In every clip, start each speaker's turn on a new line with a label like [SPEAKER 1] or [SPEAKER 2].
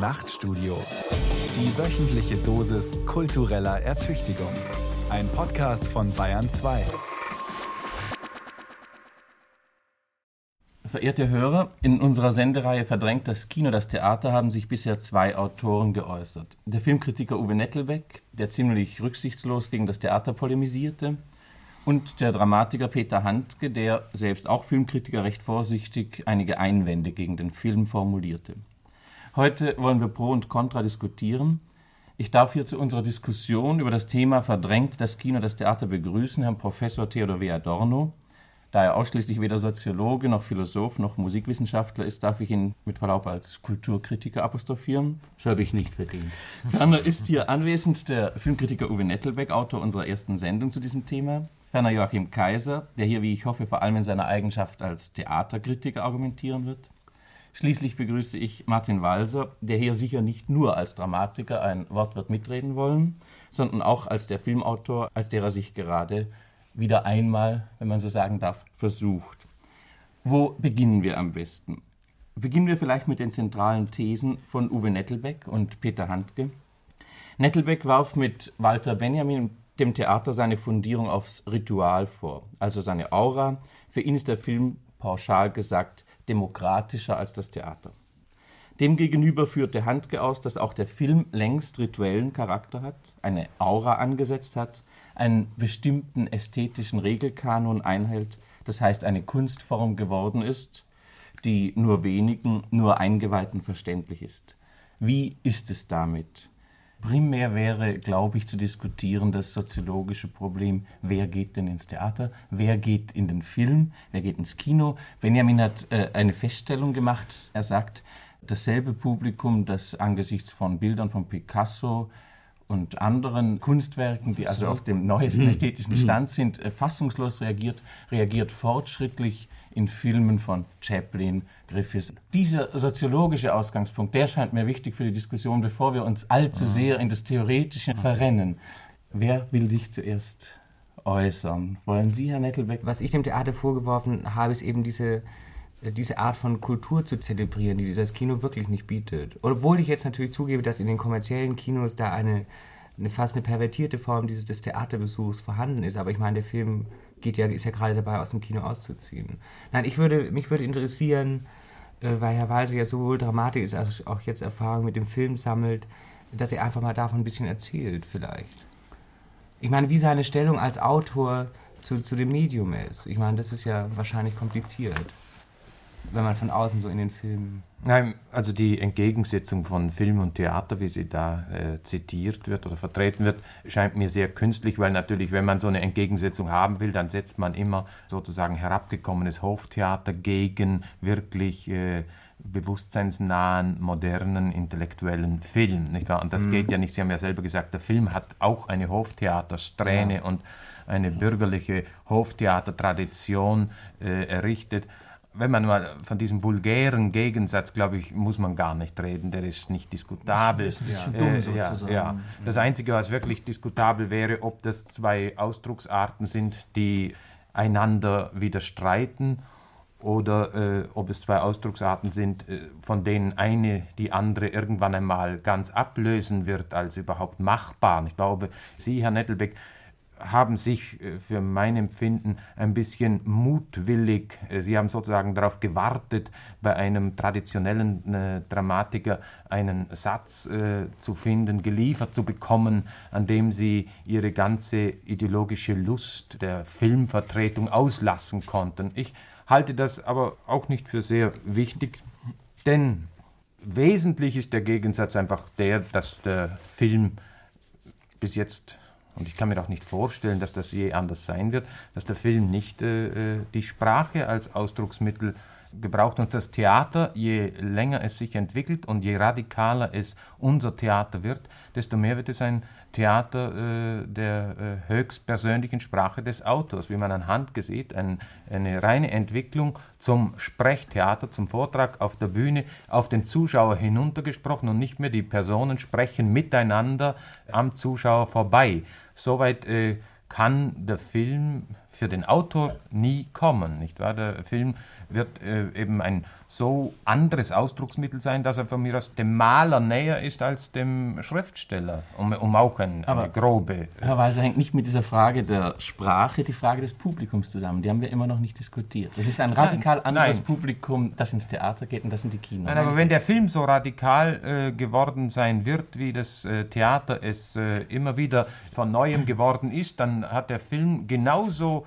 [SPEAKER 1] Nachtstudio. Die wöchentliche Dosis kultureller Ertüchtigung. Ein Podcast von Bayern 2.
[SPEAKER 2] Verehrte Hörer, in unserer Sendereihe Verdrängt das Kino, das Theater haben sich bisher zwei Autoren geäußert. Der Filmkritiker Uwe Nettelbeck, der ziemlich rücksichtslos gegen das Theater polemisierte, und der Dramatiker Peter Handke, der selbst auch Filmkritiker recht vorsichtig einige Einwände gegen den Film formulierte. Heute wollen wir Pro und Contra diskutieren. Ich darf hier zu unserer Diskussion über das Thema Verdrängt das Kino, das Theater begrüßen Herrn Professor Theodor W. Adorno. Da er ausschließlich weder Soziologe noch Philosoph noch Musikwissenschaftler ist, darf ich ihn mit Verlaub als Kulturkritiker apostrophieren.
[SPEAKER 3] Das habe ich nicht verdient.
[SPEAKER 2] Ferner ist hier anwesend der Filmkritiker Uwe Nettelbeck, Autor unserer ersten Sendung zu diesem Thema. Ferner Joachim Kaiser, der hier, wie ich hoffe, vor allem in seiner Eigenschaft als Theaterkritiker argumentieren wird. Schließlich begrüße ich Martin Walser, der hier sicher nicht nur als Dramatiker ein Wort wird mitreden wollen, sondern auch als der Filmautor, als der er sich gerade wieder einmal, wenn man so sagen darf, versucht. Wo beginnen wir am besten? Beginnen wir vielleicht mit den zentralen Thesen von Uwe Nettelbeck und Peter Handke. Nettelbeck warf mit Walter Benjamin dem Theater seine Fundierung aufs Ritual vor, also seine Aura. Für ihn ist der Film pauschal gesagt demokratischer als das Theater. Demgegenüber führte Handke aus, dass auch der Film längst rituellen Charakter hat, eine Aura angesetzt hat, einen bestimmten ästhetischen Regelkanon einhält, das heißt eine Kunstform geworden ist, die nur wenigen, nur Eingeweihten verständlich ist. Wie ist es damit? Primär wäre, glaube ich, zu diskutieren das soziologische Problem, wer geht denn ins Theater, wer geht in den Film, wer geht ins Kino. Benjamin hat äh, eine Feststellung gemacht. Er sagt, dasselbe Publikum, das angesichts von Bildern von Picasso und anderen Kunstwerken, die also auf dem neuesten ästhetischen Stand sind, äh, fassungslos reagiert, reagiert fortschrittlich in Filmen von Chaplin, Griffiths. Dieser soziologische Ausgangspunkt, der scheint mir wichtig für die Diskussion, bevor wir uns allzu sehr in das Theoretische verrennen. Wer will sich zuerst äußern? Wollen Sie, Herr Nettelbeck?
[SPEAKER 4] Was ich dem Theater vorgeworfen habe, ist eben diese, diese Art von Kultur zu zelebrieren, die das Kino wirklich nicht bietet. Obwohl ich jetzt natürlich zugebe, dass in den kommerziellen Kinos da eine, eine fast eine pervertierte Form dieses des Theaterbesuchs vorhanden ist. Aber ich meine, der Film geht ja, ist ja gerade dabei, aus dem Kino auszuziehen. Nein, ich würde, mich würde interessieren, äh, weil Herr Walser ja sowohl Dramatik ist, als auch jetzt Erfahrung mit dem Film sammelt, dass er einfach mal davon ein bisschen erzählt, vielleicht. Ich meine, wie seine Stellung als Autor zu, zu dem Medium ist. Ich meine, das ist ja wahrscheinlich kompliziert wenn man von außen so in den Film.
[SPEAKER 3] Nein, also die Entgegensetzung von Film und Theater, wie sie da äh, zitiert wird oder vertreten wird, scheint mir sehr künstlich, weil natürlich, wenn man so eine Entgegensetzung haben will, dann setzt man immer sozusagen herabgekommenes Hoftheater gegen wirklich äh, bewusstseinsnahen, modernen, intellektuellen Film. Nicht wahr? Und das mhm. geht ja nicht, Sie haben ja selber gesagt, der Film hat auch eine Hoftheatersträhne ja. und eine bürgerliche Hoftheatertradition äh, errichtet wenn man mal von diesem vulgären Gegensatz, glaube ich, muss man gar nicht reden, der ist nicht diskutabel. Das, ist ja. Dumm, äh, ja, ja. das Einzige, was wirklich diskutabel wäre, ob das zwei Ausdrucksarten sind, die einander widerstreiten oder äh, ob es zwei Ausdrucksarten sind, äh, von denen eine die andere irgendwann einmal ganz ablösen wird als überhaupt machbar. Ich glaube, Sie, Herr Nettelbeck, haben sich äh, für mein Empfinden ein bisschen mutwillig, äh, sie haben sozusagen darauf gewartet, bei einem traditionellen äh, Dramatiker einen Satz zu finden, geliefert zu bekommen, an dem sie ihre ganze ideologische Lust der Filmvertretung auslassen konnten. Ich halte das aber auch nicht für sehr wichtig, denn wesentlich ist der Gegensatz einfach der, dass der Film bis jetzt und ich kann mir auch nicht vorstellen, dass das je anders sein wird, dass der Film nicht äh, äh, die Sprache als Ausdrucksmittel gebraucht und das Theater, je länger es sich entwickelt und je radikaler es unser Theater wird, desto mehr wird es ein Theater äh, der äh, höchstpersönlichen Sprache des Autors, wie man anhand sieht, ein, eine reine Entwicklung zum Sprechtheater, zum Vortrag auf der Bühne, auf den Zuschauer hinuntergesprochen und nicht mehr die Personen sprechen miteinander am Zuschauer vorbei. Soweit äh, kann der Film für den Autor nie kommen, nicht wahr? Der Film wird äh, eben ein so anderes Ausdrucksmittel sein, dass er von mir aus dem Maler näher ist als dem Schriftsteller, um, um auch ein,
[SPEAKER 2] Aber-
[SPEAKER 3] eine grobe.
[SPEAKER 2] Herr Walser hängt nicht mit dieser Frage der Sprache die Frage des Publikums zusammen. Die haben wir immer noch nicht diskutiert. Das ist ein radikal anderes
[SPEAKER 3] nein.
[SPEAKER 2] Publikum, das ins Theater geht und das in die Kinos.
[SPEAKER 3] Nein, aber wenn der Film so radikal äh, geworden sein wird, wie das äh, Theater es äh, immer wieder von neuem geworden ist, dann hat der Film genauso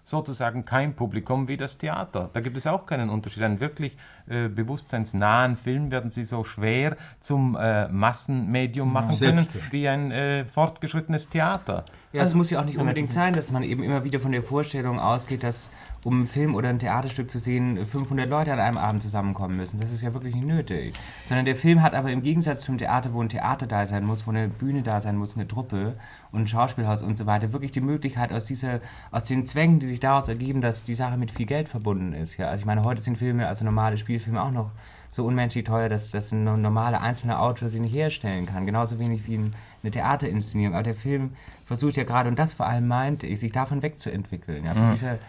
[SPEAKER 3] sozusagen kein Publikum wie das Theater. Da gibt es auch keinen Unterschied. Einen wirklich äh, bewusstseinsnahen Film werden Sie so schwer zum äh, Massenmedium machen können wie ein äh, fortgeschrittenes Theater.
[SPEAKER 4] Ja, es muss ja auch nicht unbedingt sein, dass man eben immer wieder von der Vorstellung ausgeht, dass um einen Film oder ein Theaterstück zu sehen, 500 Leute an einem Abend zusammenkommen müssen. Das ist ja wirklich nicht nötig. Sondern der Film hat aber im Gegensatz zum Theater, wo ein Theater da sein muss, wo eine Bühne da sein muss, eine Truppe und ein Schauspielhaus und so weiter, wirklich die Möglichkeit aus, dieser, aus den Zwängen, die sich daraus ergeben, dass die Sache mit viel Geld verbunden ist. Ja? Also ich meine, heute sind Filme, also normale Spielfilme auch noch so unmenschlich teuer, dass, dass ein normaler einzelner Autor sie nicht herstellen kann. Genauso wenig wie ein, eine Theaterinszenierung. Aber der Film versucht ja gerade, und das vor allem meinte ich, sich davon wegzuentwickeln. Ja, von dieser,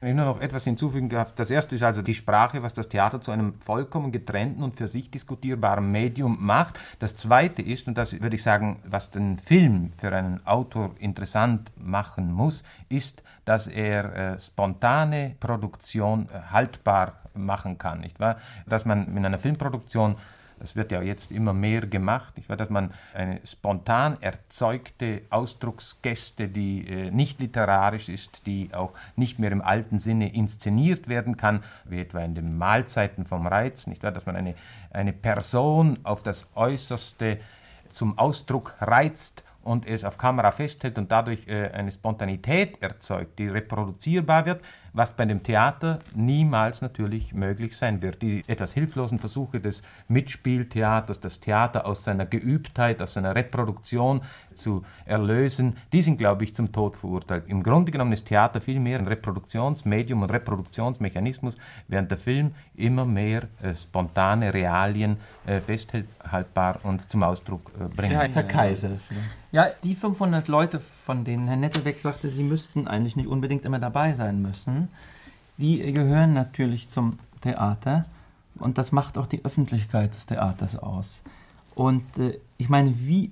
[SPEAKER 3] Wenn ich nur noch etwas hinzufügen darf, das erste ist also die Sprache, was das Theater zu einem vollkommen getrennten und für sich diskutierbaren Medium macht. Das zweite ist, und das würde ich sagen, was den Film für einen Autor interessant machen muss, ist, dass er äh, spontane Produktion äh, haltbar machen kann, nicht wahr? Dass man in einer Filmproduktion das wird ja jetzt immer mehr gemacht, nicht wahr? dass man eine spontan erzeugte Ausdrucksgäste, die äh, nicht literarisch ist, die auch nicht mehr im alten Sinne inszeniert werden kann, wie etwa in den Mahlzeiten vom Reiz, nicht wahr? dass man eine, eine Person auf das Äußerste zum Ausdruck reizt und es auf Kamera festhält und dadurch äh, eine Spontanität erzeugt, die reproduzierbar wird, was bei dem Theater niemals natürlich möglich sein wird. Die etwas hilflosen Versuche des Mitspieltheaters, das Theater aus seiner Geübtheit, aus seiner Reproduktion zu erlösen, die sind, glaube ich, zum Tod verurteilt. Im Grunde genommen ist Theater viel mehr ein Reproduktionsmedium und Reproduktionsmechanismus, während der Film immer mehr äh, spontane Realien äh, festhaltbar und zum Ausdruck äh, bringt.
[SPEAKER 2] Ja, Herr Kaiser.
[SPEAKER 5] Ja, die 500 Leute, von denen Herr Nettelbeck sagte, sie müssten eigentlich nicht unbedingt immer dabei sein müssen, die gehören natürlich zum Theater und das macht auch die Öffentlichkeit des Theaters aus. Und äh, ich meine, wie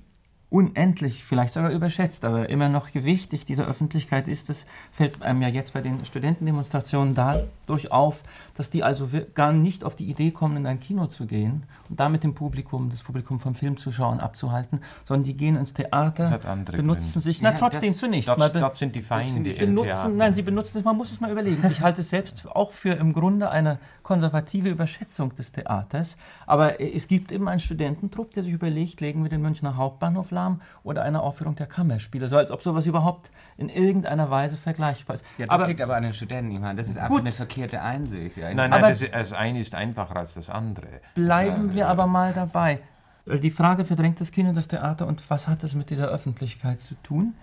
[SPEAKER 5] unendlich, vielleicht sogar überschätzt, aber immer noch gewichtig diese Öffentlichkeit ist, das fällt einem ja jetzt bei den Studentendemonstrationen dadurch auf, dass die also gar nicht auf die Idee kommen, in ein Kino zu gehen und damit dem Publikum, das Publikum vom Filmzuschauen abzuhalten, sondern die gehen ins Theater,
[SPEAKER 3] Das
[SPEAKER 5] benutzen
[SPEAKER 3] Gründe.
[SPEAKER 5] sich, na
[SPEAKER 4] Ja,
[SPEAKER 5] trotzdem
[SPEAKER 4] das-
[SPEAKER 5] zunächst
[SPEAKER 3] Dort,
[SPEAKER 5] be-
[SPEAKER 3] dort sind die Feinde im
[SPEAKER 5] benutzen,
[SPEAKER 3] Theater.
[SPEAKER 5] nein, sie benutzen es, man muss es mal überlegen. Ich halte es selbst auch für im Grunde eine konservative Überschätzung des Theaters. Aber es gibt eben einen Studententrupp, der sich überlegt, legen wir den Münchner Hauptbahnhof lahm oder eine Aufführung der Kammerspiele. So als ob sowas überhaupt in irgendeiner Weise vergleichbar ist.
[SPEAKER 4] ja, das
[SPEAKER 5] aber
[SPEAKER 4] liegt aber an den Studenten. Ich meine, das ist einfach
[SPEAKER 5] Gut.
[SPEAKER 4] eine verkehrte Einsicht. Ja.
[SPEAKER 3] Nein, nein,
[SPEAKER 5] Aber-
[SPEAKER 3] das, das eine ist einfacher als das andere.
[SPEAKER 5] bleiben wir aber mal dabei. Die Frage verdrängt das Kino das Theater und was hat das mit dieser Öffentlichkeit zu tun?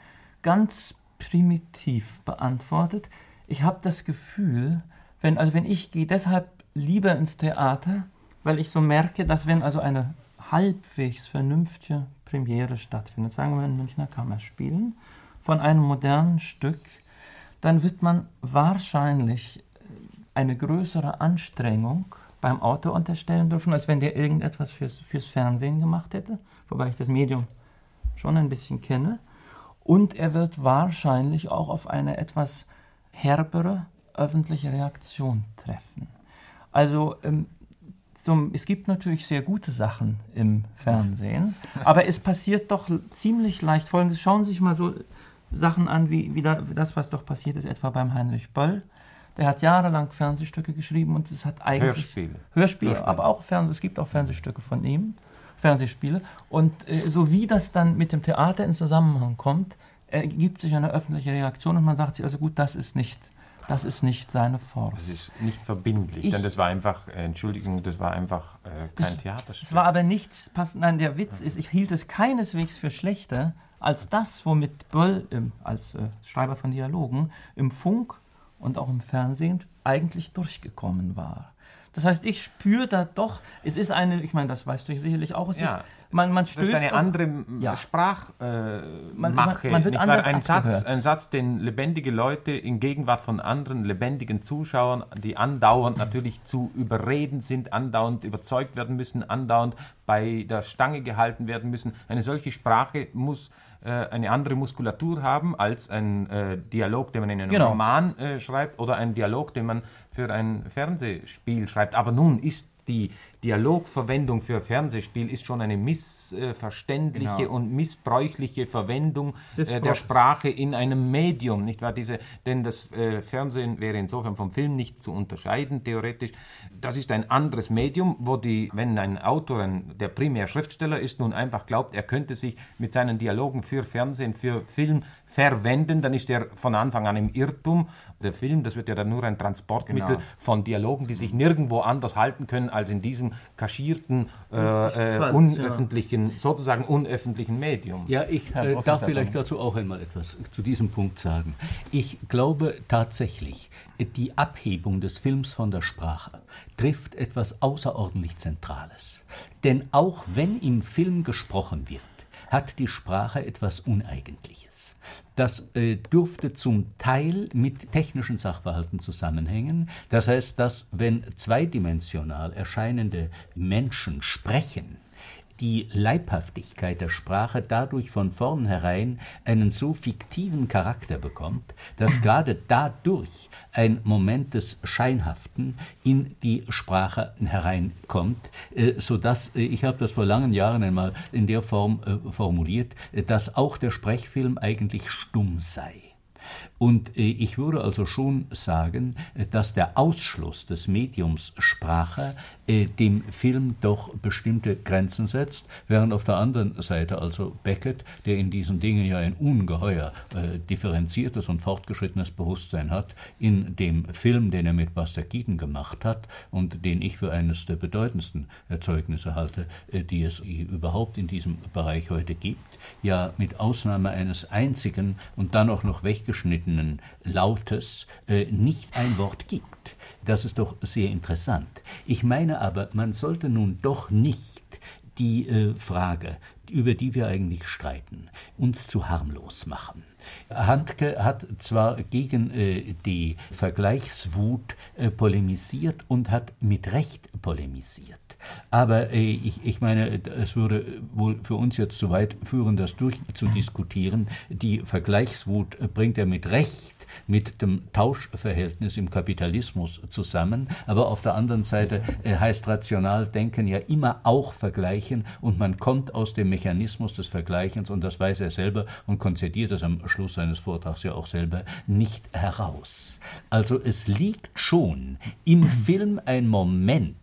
[SPEAKER 5] Ganz primitiv beantwortet. Ich habe das Gefühl, wenn, also wenn ich gehe deshalb lieber ins Theater, weil ich so merke, dass wenn also eine halbwegs vernünftige Premiere stattfindet, sagen wir in Münchner Kammerspielen, von einem modernen Stück, dann wird man wahrscheinlich eine größere Anstrengung beim Autor unterstellen dürfen, als wenn der irgendetwas fürs, fürs Fernsehen gemacht hätte, wobei ich das Medium schon ein bisschen kenne. Und er wird wahrscheinlich auch auf eine etwas herbere öffentliche Reaktion treffen. Also ähm, zum, es gibt natürlich sehr gute Sachen im Fernsehen, aber es passiert doch ziemlich leicht Folgendes. Schauen Sie sich mal so Sachen an, wie, wie da, das, was doch passiert ist, etwa beim Heinrich Böll. Der hat jahrelang Fernsehstücke geschrieben und es hat eigentlich...
[SPEAKER 3] Hörspiele.
[SPEAKER 5] Hörspiele,
[SPEAKER 3] Hörspiele.
[SPEAKER 5] aber auch Fernseh, es gibt auch Fernsehstücke von ihm, Fernsehspiele. Und äh, so wie das dann mit dem Theater in Zusammenhang kommt, ergibt sich eine öffentliche Reaktion und man sagt sich, also gut, das ist nicht, das ist nicht seine Force.
[SPEAKER 3] Das ist nicht verbindlich,
[SPEAKER 5] Ich-
[SPEAKER 3] denn das war einfach, äh, Entschuldigung, das war einfach äh, kein
[SPEAKER 5] Es
[SPEAKER 3] Theaterstück.
[SPEAKER 5] war aber nicht passend. Nein, der Witz ist, ich hielt es keineswegs für schlechter als das, womit Böll im, als äh, Schreiber von Dialogen im Funk und auch im Fernsehen eigentlich durchgekommen war. Das heißt, ich spüre da doch, es ist eine, ich meine, das weißt du sicherlich auch, es
[SPEAKER 3] Ja.
[SPEAKER 5] ist, man, man stößt
[SPEAKER 3] Das ist eine
[SPEAKER 5] auf-
[SPEAKER 3] andere
[SPEAKER 5] Ja.
[SPEAKER 3] Sprachmache. Äh,
[SPEAKER 5] Man- man- man wird anders
[SPEAKER 3] ein, Satz, ein Satz, den lebendige Leute in Gegenwart von anderen lebendigen Zuschauern, die andauernd natürlich zu überreden sind, andauernd überzeugt werden müssen, andauernd bei der Stange gehalten werden müssen. Eine solche Sprache muss äh, eine andere Muskulatur haben als ein äh, Dialog, den man in einem
[SPEAKER 5] Genau.
[SPEAKER 3] Roman äh, schreibt oder ein Dialog, den man für ein Fernsehspiel schreibt. Aber nun ist die Dialogverwendung für Fernsehspiel ist schon eine missverständliche
[SPEAKER 4] Genau.
[SPEAKER 3] und missbräuchliche Verwendung äh, der. Sprache in einem Medium, nicht wahr? Diese, denn das äh, Fernsehen wäre insofern vom Film nicht zu unterscheiden, theoretisch. Das ist ein anderes Medium, wo die, wenn ein Autor, ein, der primär Schriftsteller ist, nun einfach glaubt, er könnte sich mit seinen Dialogen für Fernsehen, für Film verwenden, dann ist er von Anfang an im Irrtum. Der Film, das wird ja dann nur ein Transportmittel
[SPEAKER 4] Genau.
[SPEAKER 3] von Dialogen, die sich nirgendwo anders halten können als in diesem kaschierten, äh, äh, unöffentlichen, sozusagen unöffentlichen Medium.
[SPEAKER 6] Ja, ich äh, darf vielleicht dazu auch einmal etwas zu diesem Punkt sagen. Ich glaube tatsächlich, die Abhebung des Films von der Sprache trifft etwas außerordentlich Zentrales. Denn auch wenn im Film gesprochen wird, hat die Sprache etwas Uneigentliches. Das äh, dürfte zum Teil mit technischen Sachverhalten zusammenhängen. Das heißt, dass wenn zweidimensional erscheinende Menschen sprechen, die Leibhaftigkeit der Sprache dadurch von vornherein einen so fiktiven Charakter bekommt, dass gerade dadurch ein Moment des Scheinhaften in die Sprache hereinkommt, äh, sodass, äh, ich habe das vor langen Jahren einmal in der Form äh, formuliert, dass auch der Sprechfilm eigentlich stumm sei. Und äh, ich würde also schon sagen, äh, dass der Ausschluss des Mediums Sprache äh, dem Film doch bestimmte Grenzen setzt, während auf der anderen Seite also Beckett, der in diesen Dingen ja ein ungeheuer differenziertes und fortgeschrittenes Bewusstsein hat, in dem Film, den er mit Buster Keaton gemacht hat und den ich für eines der bedeutendsten Erzeugnisse halte, die es überhaupt in diesem Bereich heute gibt, ja mit Ausnahme eines einzigen und dann auch noch weggeschnittenen Lautes äh, nicht ein Wort gibt. Das ist doch sehr interessant. Ich meine aber, man sollte nun doch nicht die äh, Frage, über die wir eigentlich streiten, uns zu harmlos machen. Handke hat zwar gegen äh, die Vergleichswut äh, polemisiert und hat mit Recht polemisiert. Aber äh, ich, ich meine, es würde wohl für uns jetzt zu weit führen, das durchzudiskutieren. Die Vergleichswut bringt er mit Recht mit dem Tauschverhältnis im Kapitalismus zusammen. Aber auf der anderen Seite äh, heißt rational denken ja immer auch vergleichen und man kommt aus dem Mechanismus des Vergleichens und das weiß er selber und konzediert es am Schluss seines Vortrags ja auch selber nicht heraus. Also es liegt schon im Film ein Moment,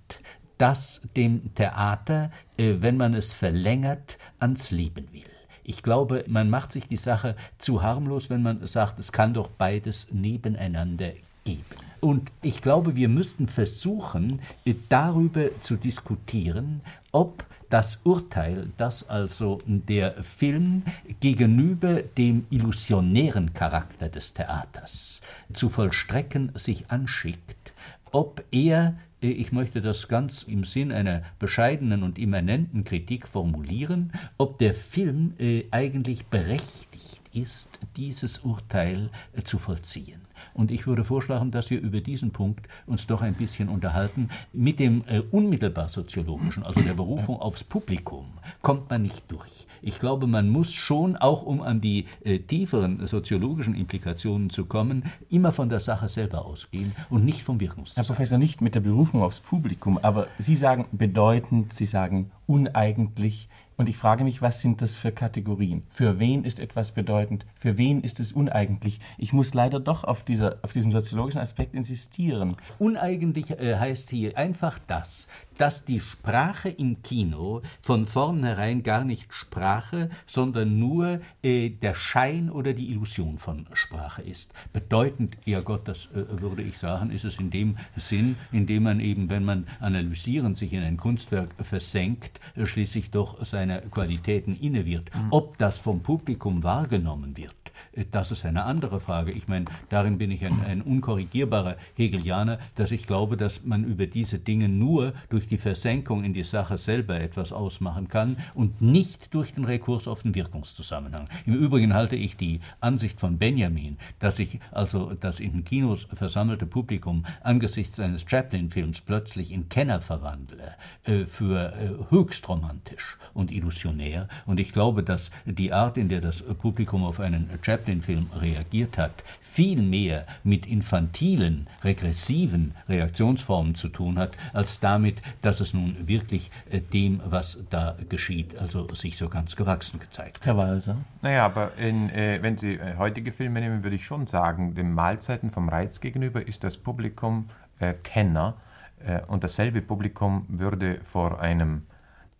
[SPEAKER 6] das dem Theater, äh, wenn man es verlängert, ans Leben will. Ich glaube, man macht sich die Sache zu harmlos, wenn man sagt, es kann doch beides nebeneinander geben. Und ich glaube, wir müssten versuchen, darüber zu diskutieren, ob das Urteil, das also der Film gegenüber dem illusionären Charakter des Theaters zu vollstrecken sich anschickt, ob er ich möchte das ganz im Sinn einer bescheidenen und immanenten Kritik formulieren, ob der Film äh, eigentlich berechtigt ist, dieses Urteil äh, zu vollziehen. Und ich würde vorschlagen, dass wir über diesen Punkt uns doch ein bisschen unterhalten. Mit dem äh, unmittelbar soziologischen, also der Berufung aufs Publikum, kommt man nicht durch. Ich glaube, man muss schon, auch um an die äh, tieferen soziologischen Implikationen zu kommen, immer von der Sache selber ausgehen und nicht vom
[SPEAKER 2] Herr
[SPEAKER 6] Wirkungszusammenhang.
[SPEAKER 2] Professor, nicht mit der Berufung aufs Publikum, aber Sie sagen bedeutend, Sie sagen uneigentlich. Und ich frage mich, was sind das für Kategorien? Für wen ist etwas bedeutend? Für wen ist es uneigentlich? Ich muss leider doch auf, dieser, auf diesem soziologischen Aspekt insistieren.
[SPEAKER 6] Uneigentlich äh, heißt hier einfach das, dass die Sprache im Kino von vornherein gar nicht Sprache, sondern nur äh, der Schein oder die Illusion von Sprache ist. Bedeutend, ja Gott, das äh, würde ich sagen, ist es in dem Sinn, in dem man eben, wenn man analysierend sich in ein Kunstwerk versenkt, äh, schließlich doch seiner Qualitäten inne wird. Ob das vom Publikum wahrgenommen wird, das ist eine andere Frage. Ich meine, darin bin ich ein, ein unkorrigierbarer Hegelianer, dass ich glaube, dass man über diese Dinge nur durch die Versenkung in die Sache selber etwas ausmachen kann und nicht durch den Rekurs auf den Wirkungszusammenhang. Im Übrigen halte ich die Ansicht von Benjamin, dass sich also das in den Kinos versammelte Publikum angesichts eines Chaplin-Films plötzlich in Kenner verwandle, äh, für äh, höchst romantisch und illusionär. Und ich glaube, dass die Art, in der das Publikum auf einen Chaplin-Film reagiert hat, viel mehr mit infantilen, regressiven Reaktionsformen zu tun hat, als damit, dass es nun wirklich äh, dem, was da geschieht, also sich so ganz gewachsen gezeigt hat.
[SPEAKER 2] Herr Walser?
[SPEAKER 3] Naja, aber in, äh, wenn Sie äh, heutige Filme nehmen, würde ich schon sagen, dem Mahlzeiten vom Reiz gegenüber ist das Publikum äh, Kenner äh, und dasselbe Publikum würde vor einem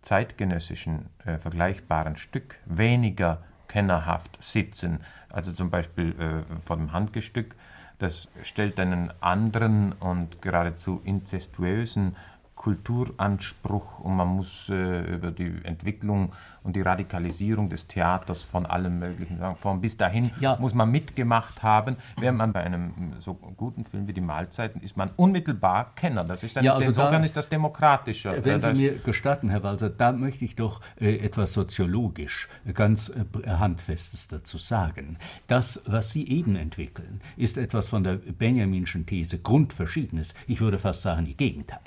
[SPEAKER 3] zeitgenössischen äh, vergleichbaren Stück weniger kennerhaft sitzen. Also zum Beispiel äh, vor dem Handgestück, das stellt einen anderen und geradezu inzestuösen Kulturanspruch und man muss äh, über die Entwicklung und die Radikalisierung des Theaters von allem Möglichen. Von bis dahin
[SPEAKER 6] Ja.
[SPEAKER 3] muss man mitgemacht haben. Während man bei einem so guten Film wie Die Mahlzeiten ist man unmittelbar Kenner. Das ist dann,
[SPEAKER 6] Ja, also
[SPEAKER 3] insofern
[SPEAKER 6] da-
[SPEAKER 3] ist das demokratischer.
[SPEAKER 6] Wenn
[SPEAKER 3] Äh,
[SPEAKER 6] Sie
[SPEAKER 3] das-
[SPEAKER 6] mir gestatten, Herr Walser, da möchte ich doch äh, etwas soziologisch äh, ganz äh, Handfestes dazu sagen. Das, was Sie eben entwickeln, ist etwas von der Benjaminschen These grundverschiedenes. Ich würde fast sagen, im Gegenteil.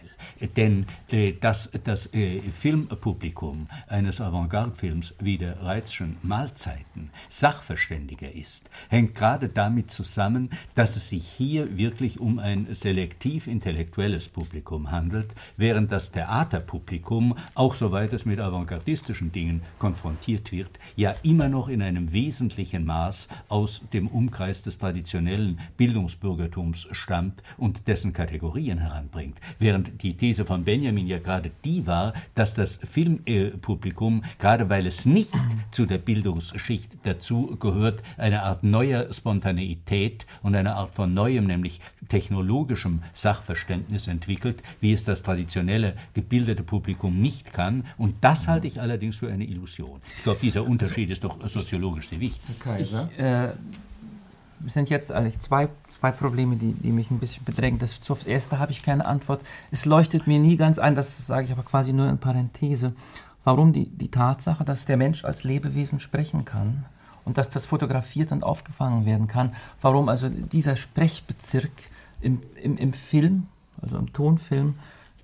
[SPEAKER 6] Denn äh, dass das äh, Filmpublikum eines Avantgarde-Films wie der Reitzschen Mahlzeiten Sachverständiger ist, hängt gerade damit zusammen, dass es sich hier wirklich um ein selektiv intellektuelles Publikum handelt, während das Theaterpublikum, auch soweit es mit avantgardistischen Dingen konfrontiert wird, ja immer noch in einem wesentlichen Maß aus dem Umkreis des traditionellen Bildungsbürgertums stammt und dessen Kategorien heranbringt. Während die These von Benjamin ja gerade die war, dass das Filmpublikum, gerade weil es nicht zu der Bildungsschicht dazu gehört, eine Art neuer Spontaneität und eine Art von neuem, nämlich technologischem Sachverständnis entwickelt, wie es das traditionelle gebildete Publikum nicht kann. Und das halte ich allerdings für eine Illusion. Ich glaube, dieser Unterschied ist doch soziologisch sehr wichtig.
[SPEAKER 4] Kaiser.
[SPEAKER 5] Äh, es sind jetzt eigentlich zwei, zwei Probleme, die, die mich ein bisschen bedrängen. Das, aufs erste habe ich keine Antwort. Es leuchtet mir nie ganz ein, das sage ich aber quasi nur in Parenthese, warum die, die Tatsache, dass der Mensch als Lebewesen sprechen kann und dass das fotografiert und aufgefangen werden kann, warum also dieser Sprechbezirk im, im, im Film, also im Tonfilm,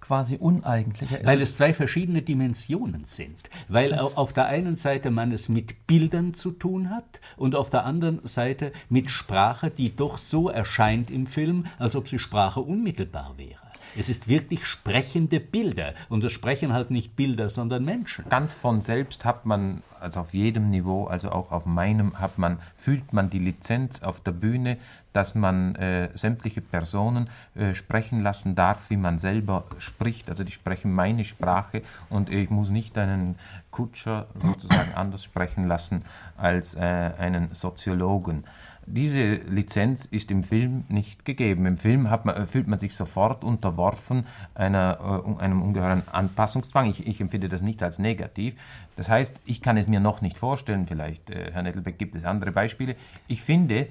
[SPEAKER 5] quasi uneigentlicher ist.
[SPEAKER 6] Weil es zwei verschiedene Dimensionen sind. Weil au- auf der einen Seite man es mit Bildern zu tun hat und auf der anderen Seite mit Sprache, die doch so erscheint im Film, als ob sie Sprache unmittelbar wäre. Es ist wirklich sprechende Bilder und es sprechen halt nicht Bilder, sondern Menschen.
[SPEAKER 3] ganz von selbst hat man, also auf jedem Niveau, also auch auf meinem, hat man, fühlt man die Lizenz auf der Bühne, dass man äh, sämtliche Personen äh, sprechen lassen darf, wie man selber spricht. Also die sprechen meine Sprache und ich muss nicht einen Kutscher sozusagen anders sprechen lassen als äh, einen Soziologen. Diese Lizenz ist im Film nicht gegeben. Im Film man, fühlt man sich sofort unterworfen einer, äh, einem ungeheuren Anpassungszwang. Ich, ich empfinde das nicht als negativ. Das heißt, ich kann es mir noch nicht vorstellen, vielleicht, äh, Herr Nettelbeck, gibt es andere Beispiele. Ich finde,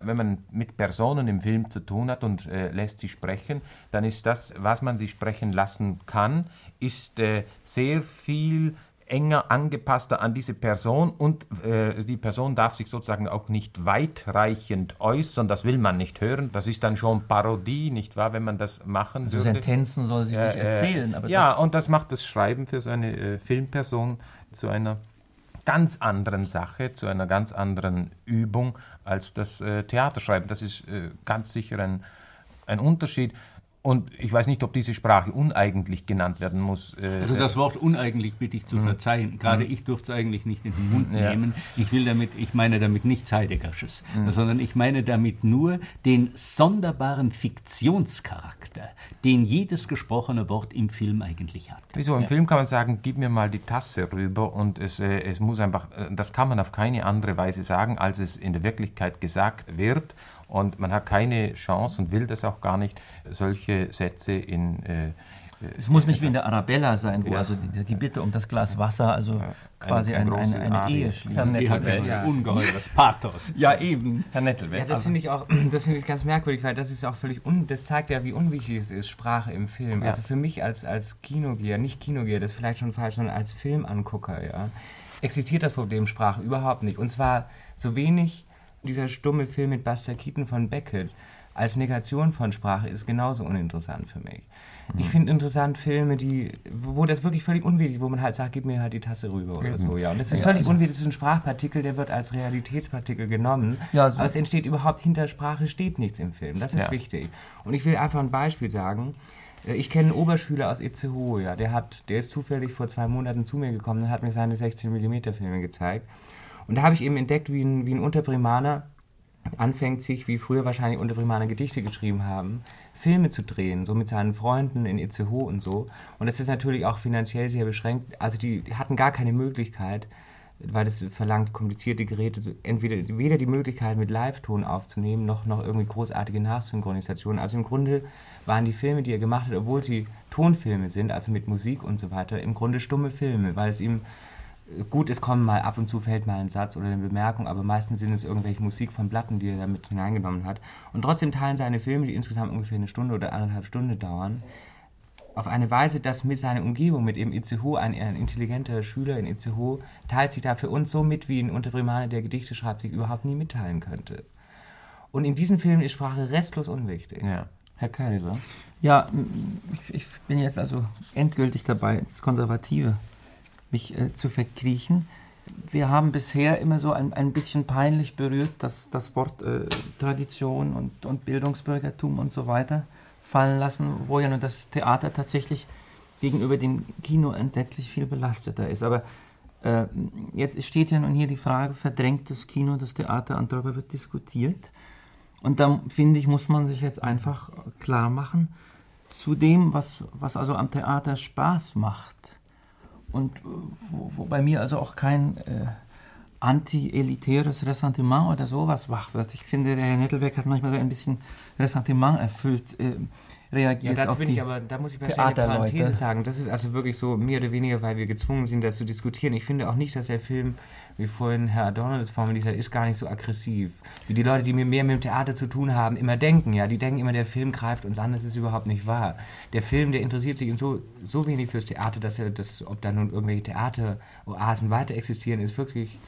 [SPEAKER 3] wenn man mit Personen im Film zu tun hat und äh, lässt sie sprechen, dann ist das, was man sie sprechen lassen kann, ist äh, sehr viel enger angepasster an diese Person und äh, die Person darf sich sozusagen auch nicht weitreichend äußern, das will man nicht hören, das ist dann schon Parodie, nicht wahr, wenn man das machen
[SPEAKER 5] also
[SPEAKER 3] würde.
[SPEAKER 5] Sentenzen soll sie nicht
[SPEAKER 3] Äh,
[SPEAKER 5] erzählen. Aber
[SPEAKER 3] ja,
[SPEAKER 5] das,
[SPEAKER 3] und das macht das Schreiben für so eine äh, Filmperson zu einer ganz anderen Sache, zu einer ganz anderen Übung als das äh, Theaterschreiben. Das ist äh, ganz sicher ein, ein Unterschied. Und ich weiß nicht, ob diese Sprache uneigentlich genannt werden muss. Äh,
[SPEAKER 6] Also das Wort uneigentlich bitte ich zu verzeihen. Gerade ich durfte es eigentlich nicht in den Mund
[SPEAKER 3] Ja.
[SPEAKER 6] nehmen. Ich will damit, ich meine damit nichts Heideggersches, sondern ich meine damit nur den sonderbaren Fiktionscharakter, den jedes gesprochene Wort im Film eigentlich hat.
[SPEAKER 3] Wieso? Im Film kann man sagen, gib mir mal die Tasse rüber und es, äh, es muss einfach, äh, das kann man auf keine andere Weise sagen, als es in der Wirklichkeit gesagt wird. Und man hat keine Chance und will das auch gar nicht, solche Sätze in, äh,
[SPEAKER 5] Es muss nicht wie in der Arabella sein, wo also die, die Bitte um das Glas Wasser, also quasi
[SPEAKER 3] eine
[SPEAKER 5] eine, eine, eine. Ehe schließt.
[SPEAKER 2] Herr
[SPEAKER 6] Sie hat
[SPEAKER 2] Nettelbeck.
[SPEAKER 6] ein ungeheures Pathos.
[SPEAKER 5] Ja, eben.
[SPEAKER 2] Herr Nettelbeck.
[SPEAKER 4] Ja, das finde ich auch, das finde ich ganz merkwürdig, weil das ist auch völlig un, das zeigt ja, wie unwichtig es ist, Sprache im Film. Also für mich als, als Kinogeher, nicht Kinogeher, das ist vielleicht schon falsch, sondern als Filmangucker, ja, existiert das Problem Sprache überhaupt nicht. Und zwar so wenig dieser stumme Film mit Buster Keaton von Beckett als Negation von Sprache ist genauso uninteressant für mich. Ich finde interessant Filme, die, wo das wirklich völlig unwichtig, wo man halt sagt, gib mir halt die Tasse rüber oder so, ja. Und das ist
[SPEAKER 5] Ja,
[SPEAKER 4] völlig
[SPEAKER 5] also-
[SPEAKER 4] unwichtig, das ist ein Sprachpartikel, der wird als Realitätspartikel genommen.
[SPEAKER 5] Ja, so-
[SPEAKER 4] aber es entsteht überhaupt, hinter Sprache steht nichts im Film. Das ist
[SPEAKER 3] Ja.
[SPEAKER 4] wichtig. Und ich will einfach ein Beispiel sagen. Äh, Ich kenne einen Oberschüler aus Itzehoe, ja, der, hat, der ist zufällig vor zwei Monaten zu mir gekommen und hat mir seine 16mm Filme gezeigt. Und da habe ich eben entdeckt, wie ein, wie ein Unterprimaner anfängt, sich, wie früher wahrscheinlich Unterprimaner Gedichte geschrieben haben, Filme zu drehen, so mit seinen Freunden in Itzehoe und so. Und das ist natürlich auch finanziell sehr beschränkt. Also die hatten gar keine Möglichkeit, weil das verlangt komplizierte Geräte, entweder weder die Möglichkeit mit Live-Ton aufzunehmen, noch, noch irgendwie großartige Nachsynchronisationen. Also im Grunde waren die Filme, die er gemacht hat, obwohl sie Tonfilme sind, also mit Musik und so weiter, im Grunde stumme Filme, weil es ihm Gut, es kommen mal ab und zu fällt mal ein Satz oder eine Bemerkung, aber meistens sind es irgendwelche Musik von Platten, die er da mit hineingenommen hat. Und trotzdem teilen seine Filme, die insgesamt ungefähr eine Stunde oder anderthalb Stunden dauern, auf eine Weise, dass mit seiner Umgebung, mit eben Itzehoe, ein, ein intelligenter Schüler in Itzehoe, teilt sich da für uns so mit, wie ein Unterprimaner, der Gedichte schreibt, sich überhaupt nie mitteilen könnte. Und in diesen Filmen ist Sprache restlos unwichtig.
[SPEAKER 3] Ja.
[SPEAKER 2] Herr Kaiser.
[SPEAKER 5] Ja, ich, ich bin jetzt also endgültig dabei, ins Konservative mich äh, zu verkriechen. Wir haben bisher immer so ein, ein bisschen peinlich berührt, dass das Wort äh, Tradition und, und Bildungsbürgertum und so weiter fallen lassen, wo ja nun das Theater tatsächlich gegenüber dem Kino entsetzlich viel belasteter ist. Aber äh, jetzt steht ja nun hier die Frage, verdrängt das Kino das Theater und darüber wird diskutiert. Und da finde ich, muss man sich jetzt einfach klar machen, zu dem, was, was also am Theater Spaß macht und äh, wo, wo bei mir also auch kein äh, anti-elitäres Ressentiment oder sowas wach wird. Ich finde, der Herr Nettelbeck hat manchmal so ein bisschen Ressentiment erfüllt äh,
[SPEAKER 4] Ja,
[SPEAKER 5] reagiert
[SPEAKER 4] dazu bin ich aber, da muss ich schnell eine. Parenthese sagen. Das ist also wirklich so mehr oder weniger, weil wir gezwungen sind, das zu diskutieren. Ich finde auch nicht, dass der Film, wie vorhin Herr Adorno das formuliert hat, ist gar nicht so aggressiv. Wie die Leute, die mir mehr mit dem Theater zu tun haben, immer denken. Ja, die denken immer, der Film greift uns an. Das ist überhaupt nicht wahr. Der Film, der interessiert sich so, so wenig fürs Theater, dass er das, ob da nun irgendwelche Theateroasen weiter existieren, ist wirklich.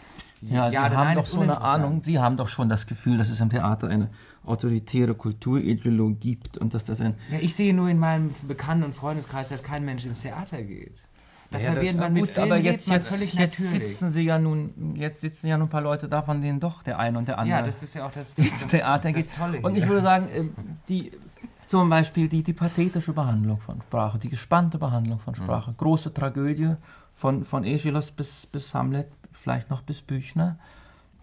[SPEAKER 5] Ja, Sie
[SPEAKER 4] oder
[SPEAKER 5] haben doch so eine. Ahnung, Sie haben doch schon das Gefühl, dass es im Theater eine autoritäre Kulturideologie gibt und dass das ein
[SPEAKER 4] Ja, ich sehe nur in meinem Bekannten- und Freundeskreis, dass kein Mensch ins Theater geht. Dass
[SPEAKER 3] Ja,
[SPEAKER 4] man,
[SPEAKER 3] das-
[SPEAKER 4] man mit
[SPEAKER 5] Gut,
[SPEAKER 4] Film
[SPEAKER 5] aber
[SPEAKER 4] lebt,
[SPEAKER 5] jetzt,
[SPEAKER 4] man
[SPEAKER 5] jetzt,
[SPEAKER 4] völlig
[SPEAKER 5] jetzt sitzen Sie ja nun, jetzt sitzen ja nun ein paar Leute da, von denen doch der eine und der andere
[SPEAKER 4] Ja, das ist ja auch das,
[SPEAKER 5] ins Theater
[SPEAKER 4] das
[SPEAKER 5] geht.
[SPEAKER 4] Tolle
[SPEAKER 5] und ich würde sagen, ähm, die, zum Beispiel die, die pathetische Behandlung von Sprache, die gespannte Behandlung von Sprache, große Tragödie von, von Aeschylus bis, bis Hamlet, vielleicht noch bis Büchner.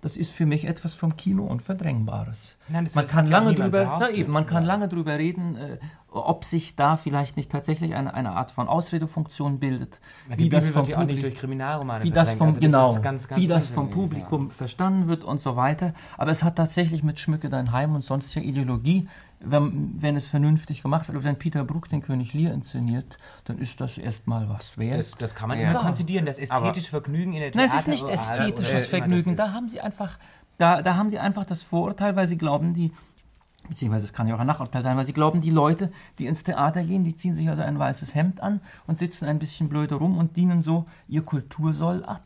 [SPEAKER 5] Das ist für mich etwas vom Kino Unverdrängbares.
[SPEAKER 4] Nein, das
[SPEAKER 5] man kann
[SPEAKER 4] ja
[SPEAKER 5] lange drüber, na eben, man kann
[SPEAKER 4] ja.
[SPEAKER 5] lange drüber reden, äh, ob sich da vielleicht nicht tatsächlich eine, eine Art von Ausredefunktion bildet, wie das vom
[SPEAKER 4] ja Kriminalromane
[SPEAKER 5] wie das vom,
[SPEAKER 4] Also
[SPEAKER 5] genau,
[SPEAKER 4] ist ganz, ganz
[SPEAKER 5] wie das vom Publikum verstanden wird und so weiter. Aber es hat tatsächlich mit Schmücke dein Heim und sonstiger Ideologie, wenn, wenn es vernünftig gemacht wird, wenn Peter Brook den König Lear inszeniert, dann ist das erstmal was
[SPEAKER 4] Ja.
[SPEAKER 5] wert.
[SPEAKER 4] Das, das kann man
[SPEAKER 3] Ja.
[SPEAKER 4] immer konzidieren, das ästhetische Vergnügen in der
[SPEAKER 5] Nein,
[SPEAKER 4] Theater.
[SPEAKER 5] es ist nicht ästhetisches Vergnügen. Da haben sie einfach, da, da haben sie einfach das Vorurteil, weil sie glauben, die, beziehungsweise es kann ja auch ein Nachurteil sein, weil sie glauben, die Leute, die ins Theater gehen, die ziehen sich also ein weißes Hemd an und sitzen ein bisschen blöde rum und dienen so ihr Kultursoll ab.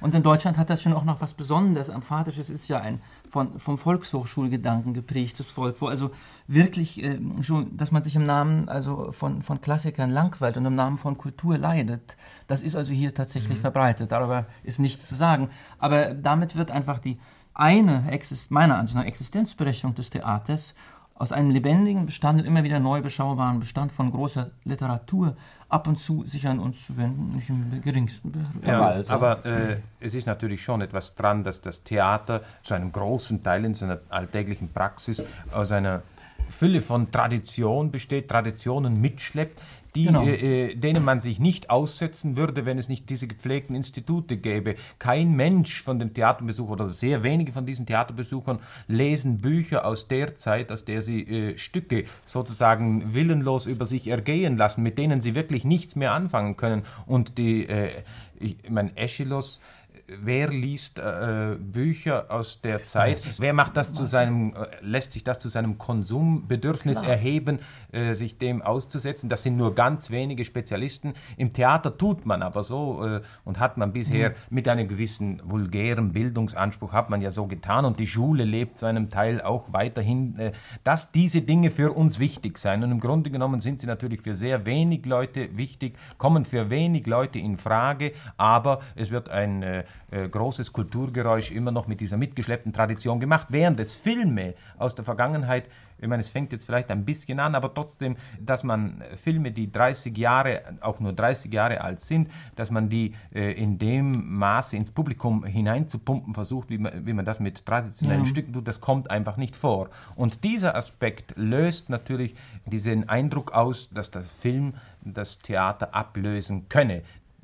[SPEAKER 5] Und in Deutschland hat das schon auch noch was Besonderes. Amphatisch, es ist ja ein von, vom Volkshochschulgedanken geprägtes Volk, wo also wirklich äh, schon, dass man sich im Namen also von, von Klassikern langweilt und im Namen von Kultur leidet. Das ist also hier tatsächlich verbreitet. Darüber ist nichts zu sagen. Aber damit wird einfach die eine, Exist meiner Ansicht nach, Existenzberechtigung des Theaters aus einem lebendigen Bestand, immer wieder neu beschaubaren Bestand von großer Literatur ab und zu sich an uns zu wenden, nicht im geringsten.
[SPEAKER 3] Ja,
[SPEAKER 2] Walser.
[SPEAKER 3] aber äh, es ist natürlich schon etwas dran, dass das Theater zu einem großen Teil in seiner alltäglichen Praxis aus einer Fülle von Tradition besteht, Traditionen mitschleppt, die,
[SPEAKER 5] Genau.
[SPEAKER 3] äh, äh, denen man sich nicht aussetzen würde, wenn es nicht diese gepflegten Institute gäbe. Kein Mensch von den Theaterbesuchern oder sehr wenige von diesen Theaterbesuchern lesen Bücher aus der Zeit, aus der sie äh, Stücke sozusagen willenlos über sich ergehen lassen, mit denen sie wirklich nichts mehr anfangen können. Und die, äh, ich meine, Aeschylus, wer liest äh, Bücher aus der Zeit? Wer macht das zu seinem, äh, lässt sich das zu seinem Konsumbedürfnis erheben, äh, sich dem auszusetzen? Das sind nur ganz wenige Spezialisten. Im Theater tut man aber so äh, und hat man bisher mit einem gewissen vulgären Bildungsanspruch hat man ja so getan und die Schule lebt zu einem Teil auch weiterhin, äh, dass diese Dinge für uns wichtig sein. Und im Grunde genommen sind sie natürlich für sehr wenig Leute wichtig, kommen für wenig Leute in Frage, aber es wird ein äh, äh, großes Kulturgeräusch immer noch mit dieser mitgeschleppten Tradition gemacht, während es Filme aus der Vergangenheit, ich meine, es fängt jetzt vielleicht ein bisschen an, aber trotzdem, dass man Filme, die 30 Jahre, auch nur 30 Jahre alt sind, dass man die äh, in dem Maße ins Publikum hineinzupumpen versucht, wie man, wie man das mit traditionellen Stücken tut, das kommt einfach nicht vor. Und dieser Aspekt löst natürlich diesen Eindruck aus, dass der Film das Theater ablösen könne.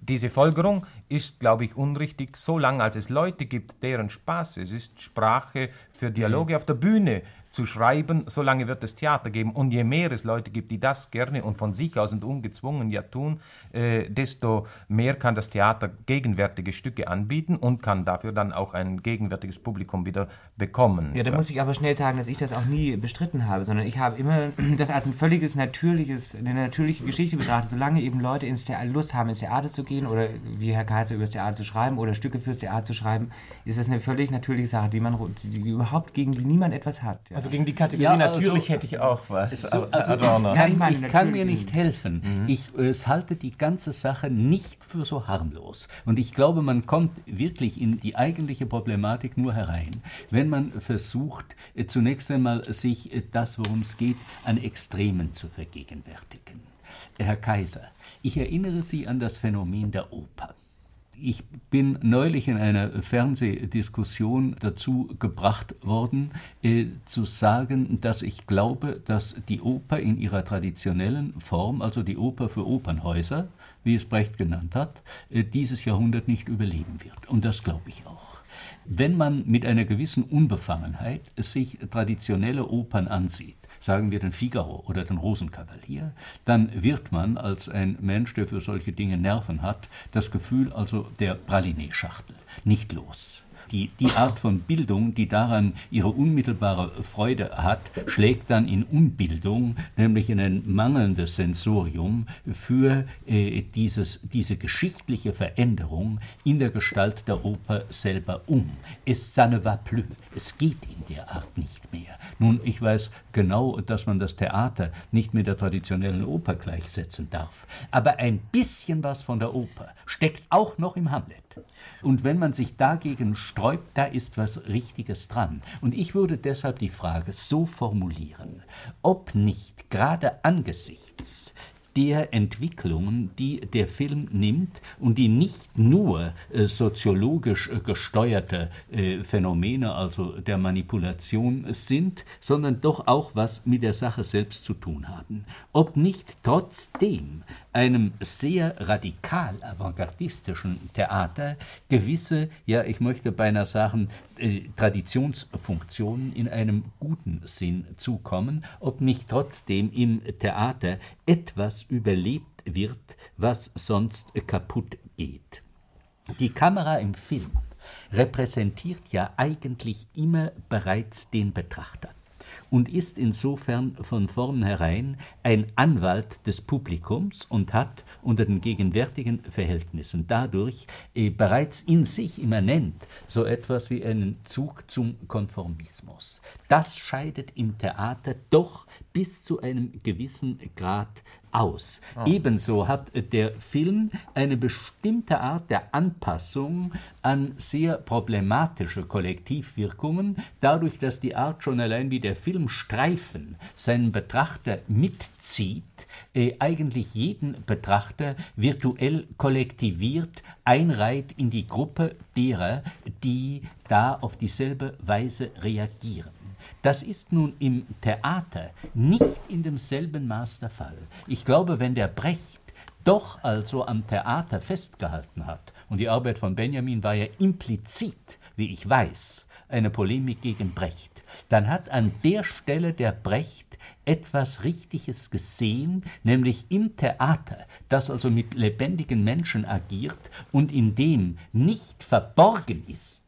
[SPEAKER 3] Diese Folgerung ist, glaube ich, unrichtig, solange als es Leute gibt, deren Spaß es ist, Sprache für Dialoge auf der Bühne zu schreiben, solange wird es Theater geben. Und je mehr es Leute gibt, die das gerne und von sich aus und ungezwungen ja tun, äh, desto mehr kann das Theater gegenwärtige Stücke anbieten und kann dafür dann auch ein gegenwärtiges Publikum wieder bekommen.
[SPEAKER 4] Ja, da muss ich aber schnell sagen, dass ich das auch nie bestritten habe, sondern ich habe immer das als ein völliges natürliches, eine natürliche Geschichte betrachtet. Solange eben Leute ins Theater, Lust haben, ins Theater zu gehen oder wie Herr Kaiser über das Theater zu schreiben oder Stücke fürs Theater zu schreiben, ist das eine völlig natürliche Sache, die man die, die überhaupt gegen die niemand etwas hat. Ja.
[SPEAKER 2] Also gegen die Kategorie
[SPEAKER 6] Ja, also-
[SPEAKER 2] natürlich hätte ich auch was.
[SPEAKER 6] So, also
[SPEAKER 2] Adorno.
[SPEAKER 6] kann,
[SPEAKER 4] ich meine,
[SPEAKER 6] ich kann mir nicht helfen. Ich äh, es halte die ganze Sache nicht für so harmlos. Und ich glaube, man kommt wirklich in die eigentliche Problematik nur herein, wenn man versucht, äh, zunächst einmal sich äh, das, worum es geht, an Extremen zu vergegenwärtigen. Herr Kaiser, ich erinnere Sie an das Phänomen der Oper. Ich bin neulich in einer Fernsehdiskussion dazu gebracht worden, äh, zu sagen, dass ich glaube, dass die Oper in ihrer traditionellen Form, also die Oper für Opernhäuser, wie es Brecht genannt hat, äh, dieses Jahrhundert nicht überleben wird. Und das glaube ich auch. Wenn man mit einer gewissen Unbefangenheit sich traditionelle Opern ansieht, sagen wir den Figaro oder den Rosenkavalier, dann wird man als ein Mensch, der für solche Dinge Nerven hat, das Gefühl also der Pralinee-Schachtel nicht los. Die, die Art von Bildung, die daran ihre unmittelbare Freude hat, schlägt dann in Unbildung, nämlich in ein mangelndes Sensorium für äh, dieses, diese geschichtliche Veränderung in der Gestalt der Oper selber um. Es ne va plus. Es geht in der Art nicht mehr. Nun, ich weiß genau, dass man das Theater nicht mit der traditionellen Oper gleichsetzen darf. Aber ein bisschen was von der Oper steckt auch noch im Hamlet. Und wenn man sich dagegen sträubt, da ist was Richtiges dran. Und ich würde deshalb die Frage so formulieren, ob nicht gerade angesichts der Entwicklungen, die der Film nimmt und die nicht nur äh, soziologisch äh, gesteuerte äh, Phänomene, also der Manipulation sind, sondern doch auch was mit der Sache selbst zu tun haben. Ob nicht trotzdem einem sehr radikal avantgardistischen Theater gewisse, ja, ich möchte beinahe sagen, äh, Traditionsfunktionen in einem guten Sinn zukommen, ob nicht trotzdem im Theater etwas überlebt wird, was sonst kaputt geht. Die Kamera im Film repräsentiert ja eigentlich immer bereits den Betrachter und ist insofern von vornherein ein Anwalt des Publikums und hat unter den gegenwärtigen Verhältnissen dadurch äh, bereits in sich immanent so etwas wie einen Zug zum Konformismus. Das scheidet im Theater doch bis zu einem gewissen Grad aus. Ebenso hat der Film eine bestimmte Art der Anpassung an sehr problematische Kollektivwirkungen, dadurch, dass die Art schon allein wie der Filmstreifen seinen Betrachter mitzieht, äh, eigentlich jeden Betrachter virtuell kollektiviert, einreiht in die Gruppe derer, die da auf dieselbe Weise reagieren. Das ist nun im Theater nicht in demselben Maß der Fall. Ich glaube, wenn der Brecht doch also am Theater festgehalten hat, und die Arbeit von Benjamin war ja implizit, wie ich weiß, eine Polemik gegen Brecht, dann hat an der Stelle der Brecht etwas Richtiges gesehen, nämlich im Theater, das also mit lebendigen Menschen agiert und in dem nicht verborgen ist,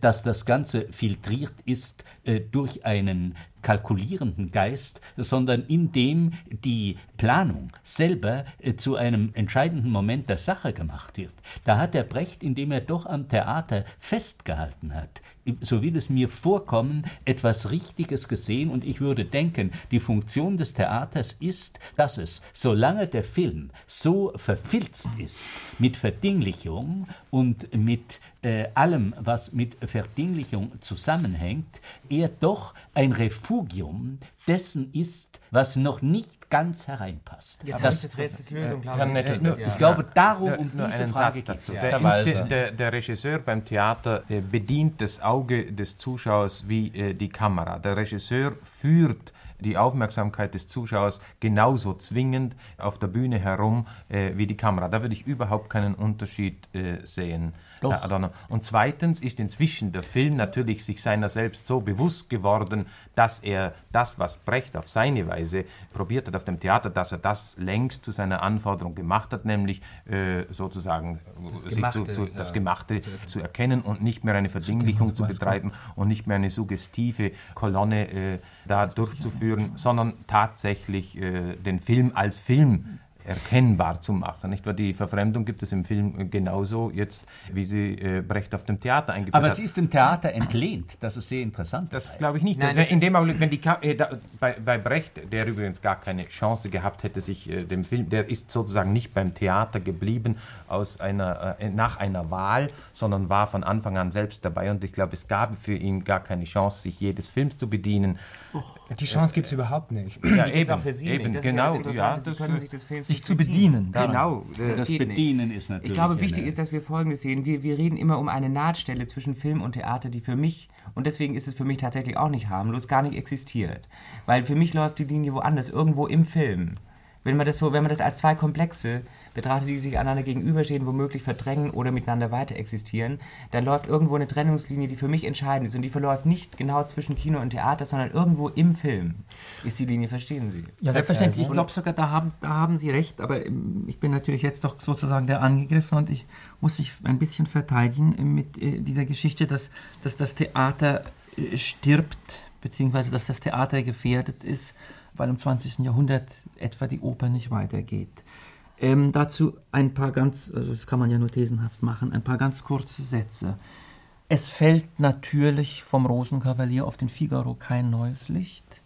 [SPEAKER 6] dass das Ganze filtriert ist äh, durch einen kalkulierenden Geist, sondern in dem die Planung selber äh, zu einem entscheidenden Moment der Sache gemacht wird. Da hat der Brecht, indem er doch am Theater festgehalten hat, so will es mir vorkommen, etwas Richtiges gesehen und ich würde denken, die Funktion des Theaters ist, dass es, solange der Film so verfilzt ist mit Verdinglichung und mit äh, allem, was mit Verdinglichung zusammenhängt, er doch ein Refugium dessen ist, was noch nicht ganz hereinpasst.
[SPEAKER 4] Jetzt habe ich das Rätsels Lösung, glaube
[SPEAKER 3] Herr
[SPEAKER 4] ich.
[SPEAKER 3] Nettel,
[SPEAKER 4] Ja.
[SPEAKER 3] nur-
[SPEAKER 6] Ich glaube, darum
[SPEAKER 3] Nur-
[SPEAKER 6] um
[SPEAKER 3] nur
[SPEAKER 6] diese Frage geht es. Ja.
[SPEAKER 3] Der, der, der Regisseur beim Theater äh, bedient das Auge des Zuschauers wie äh, die Kamera. Der Regisseur führt die Aufmerksamkeit des Zuschauers genauso zwingend auf der Bühne herum äh, wie die Kamera. Da würde ich überhaupt keinen Unterschied äh, sehen. Adorno. Und zweitens ist inzwischen der Film natürlich sich seiner selbst so bewusst geworden, dass er das, was Brecht auf seine Weise probiert hat auf dem Theater, dass er das längst zu seiner Anforderung gemacht hat, nämlich äh, sozusagen sich
[SPEAKER 4] Gemachte,
[SPEAKER 3] zu, zu,
[SPEAKER 4] ja,
[SPEAKER 3] das Gemachte zu erkennen. und nicht mehr eine Verdinglichung zu betreiben und nicht mehr eine suggestive Kolonne äh, da durchzuführen, sondern tatsächlich äh, den Film als Film erkennbar zu machen. Nicht wahr? Die Verfremdung gibt es im Film genauso jetzt, wie sie äh, Brecht auf dem Theater eingeführt
[SPEAKER 6] Aber
[SPEAKER 3] hat.
[SPEAKER 6] sie ist dem Theater entlehnt. Das ist sehr interessant.
[SPEAKER 3] Das glaube ich nicht.
[SPEAKER 4] Nein,
[SPEAKER 3] das
[SPEAKER 4] das
[SPEAKER 3] in dem Augenblick, wenn die Ka äh, da, bei, bei Brecht, der übrigens gar keine Chance gehabt hätte, sich äh, dem Film, der ist sozusagen nicht beim Theater geblieben aus einer, äh, nach einer Wahl, sondern war von Anfang an selbst dabei und ich glaube, es gab für ihn gar keine Chance, sich jedes Films zu bedienen.
[SPEAKER 4] Die Chance gibt es überhaupt nicht.
[SPEAKER 3] Ja, eben,
[SPEAKER 4] auch für Sie
[SPEAKER 3] eben,
[SPEAKER 4] nicht. Das ist
[SPEAKER 3] genau,
[SPEAKER 4] ja das können sich des Films
[SPEAKER 5] sich zu bedienen.
[SPEAKER 3] Genau. äh,
[SPEAKER 6] das
[SPEAKER 4] geht nicht.
[SPEAKER 6] Bedienen ist natürlich.
[SPEAKER 4] Ich glaube, wichtig ist, dass wir Folgendes sehen. Wir, wir reden immer um eine Nahtstelle zwischen Film und Theater, die für mich, und deswegen ist es für mich tatsächlich auch nicht harmlos, gar nicht existiert. Weil für mich läuft die Linie woanders, irgendwo im Film. Wenn man das so, wenn man das als zwei Komplexe betrachtet, die sich einander gegenüberstehen, womöglich verdrängen oder miteinander weiter existieren, dann läuft irgendwo eine Trennungslinie, die für mich entscheidend ist. Und die verläuft nicht genau zwischen Kino und Theater, sondern irgendwo im Film ist die Linie, verstehen Sie?
[SPEAKER 5] Ja, selbstverständlich. Ich glaube sogar, da haben, da haben Sie recht, aber ähm, ich bin natürlich jetzt doch sozusagen der Angegriffen und ich muss mich ein bisschen verteidigen äh, mit äh, dieser Geschichte, dass, dass das Theater äh, stirbt, beziehungsweise dass das Theater gefährdet ist, weil im 20. Jahrhundert etwa die Oper nicht weitergeht. Ähm, dazu ein paar ganz, also das kann man ja nur thesenhaft machen, ein paar ganz kurze Sätze. Es fällt natürlich vom Rosenkavalier auf den Figaro kein neues Licht.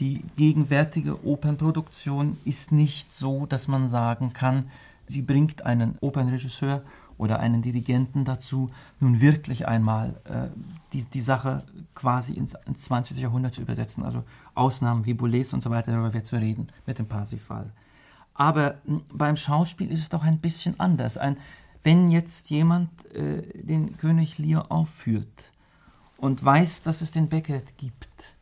[SPEAKER 5] Die gegenwärtige Opernproduktion ist nicht so, dass man sagen kann, sie bringt einen Opernregisseur oder einen Dirigenten dazu, nun wirklich einmal äh, die, die Sache quasi ins, ins 20. Jahrhundert zu übersetzen. Also Ausnahmen wie Boulez und so weiter, darüber wird zu reden mit dem Parsifal. Aber mh, beim Schauspiel ist es doch ein bisschen anders. Ein, wenn jetzt jemand äh, den König Lear aufführt und weiß, dass es den Beckett gibt,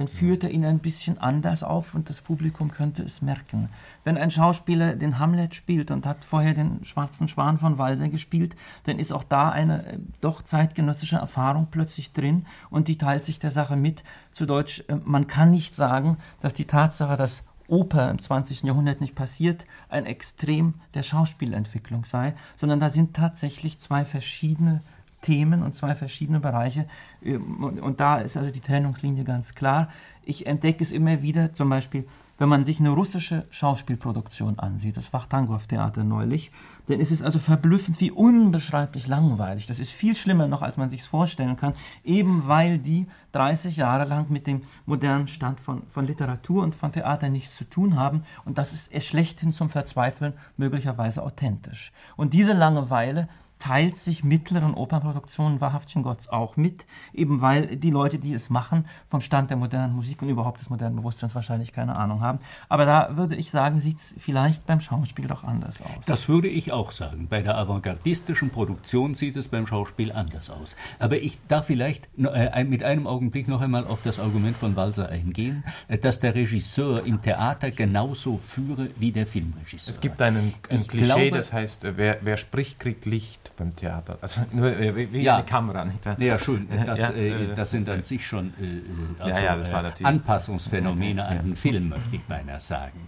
[SPEAKER 5] dann führt er ihn ein bisschen anders auf und das Publikum könnte es merken. Wenn ein Schauspieler den Hamlet spielt und hat vorher den Schwarzen Schwan von Walser gespielt, dann ist auch da eine äh, doch zeitgenössische Erfahrung plötzlich drin und die teilt sich der Sache mit. Zu Deutsch, äh, man kann nicht sagen, dass die Tatsache, dass Oper im 20. Jahrhundert nicht passiert, ein Extrem der Schauspielentwicklung sei, sondern da sind tatsächlich zwei verschiedene Themen und zwei verschiedene Bereiche. Ähm, Und, da ist also die Trennungslinie ganz klar. Ich entdecke es immer wieder, zum Beispiel, wenn man sich eine russische Schauspielproduktion ansieht, das Wachtangow-Theater neulich, dann ist es also verblüffend wie unbeschreiblich langweilig. Das ist viel schlimmer noch, als man sich vorstellen kann, eben weil die 30 Jahre lang mit dem modernen Stand von, von Literatur und von Theater nichts zu tun haben. Und das ist schlechthin zum Verzweifeln möglicherweise authentisch. Und diese Langeweile teilt sich mittleren Opernproduktionen wahrhaftig Gotts auch mit, eben weil die Leute, die es machen, vom Stand der modernen Musik und überhaupt des modernen Bewusstseins wahrscheinlich keine Ahnung haben. Aber da würde ich sagen, sieht es vielleicht beim Schauspiel doch anders aus.
[SPEAKER 6] Das würde ich auch sagen. Bei der avantgardistischen Produktion sieht es beim Schauspiel anders aus. Aber ich darf vielleicht äh, mit einem Augenblick noch einmal auf das Argument von Walser eingehen, äh, dass der Regisseur im Theater genauso führe wie der Filmregisseur.
[SPEAKER 3] Es gibt einen, ein Klischee,
[SPEAKER 6] glaube-
[SPEAKER 3] das heißt, wer, wer spricht, kriegt Licht beim Theater. Also nur äh, wie,
[SPEAKER 6] Ja.
[SPEAKER 3] eine Kamera. Nicht wahr?
[SPEAKER 6] Ja, schön. Das,
[SPEAKER 3] Ja,
[SPEAKER 6] äh, das sind an sich schon äh, also,
[SPEAKER 3] ja, das war
[SPEAKER 6] äh, Anpassungsphänomene an den Film, möchte ich beinahe sagen.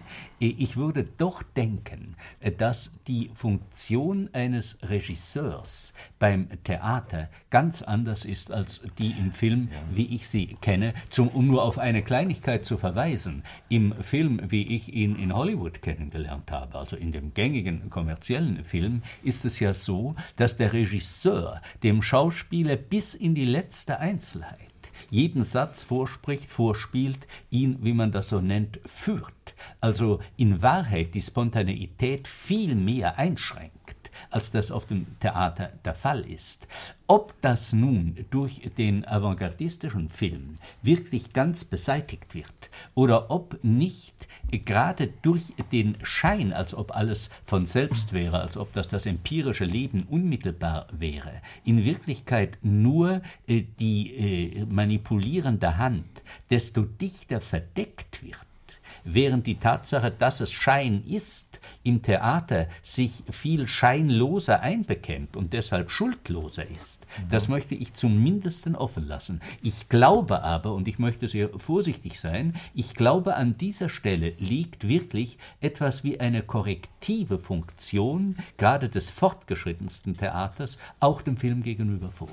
[SPEAKER 6] Ich würde doch denken, dass die Funktion eines Regisseurs beim Theater ganz anders ist als die im Film, wie ich sie kenne. Zum, um nur auf eine Kleinigkeit zu verweisen, im Film, wie ich ihn in Hollywood kennengelernt habe, also in dem gängigen kommerziellen Film, ist es ja so, dass der Regisseur dem Schauspieler bis in die letzte Einzelheit jeden Satz vorspricht, vorspielt, ihn, wie man das so nennt, führt. Also in Wahrheit die Spontaneität viel mehr einschränkt als das auf dem Theater der Fall ist. Ob das nun durch den avantgardistischen Film wirklich ganz beseitigt wird oder ob nicht gerade durch den Schein, als ob alles von selbst wäre, als ob das das empirische Leben unmittelbar wäre, in Wirklichkeit nur äh, die äh, manipulierende Hand desto dichter verdeckt wird, während die Tatsache, dass es Schein ist, im Theater sich viel scheinloser einbekennt und deshalb schuldloser ist. Das möchte ich zumindest offen lassen. Ich glaube aber, und ich möchte sehr vorsichtig sein, ich glaube, an dieser Stelle liegt wirklich etwas wie eine korrektive Funktion, gerade des fortgeschrittensten Theaters, auch dem Film gegenüber vor.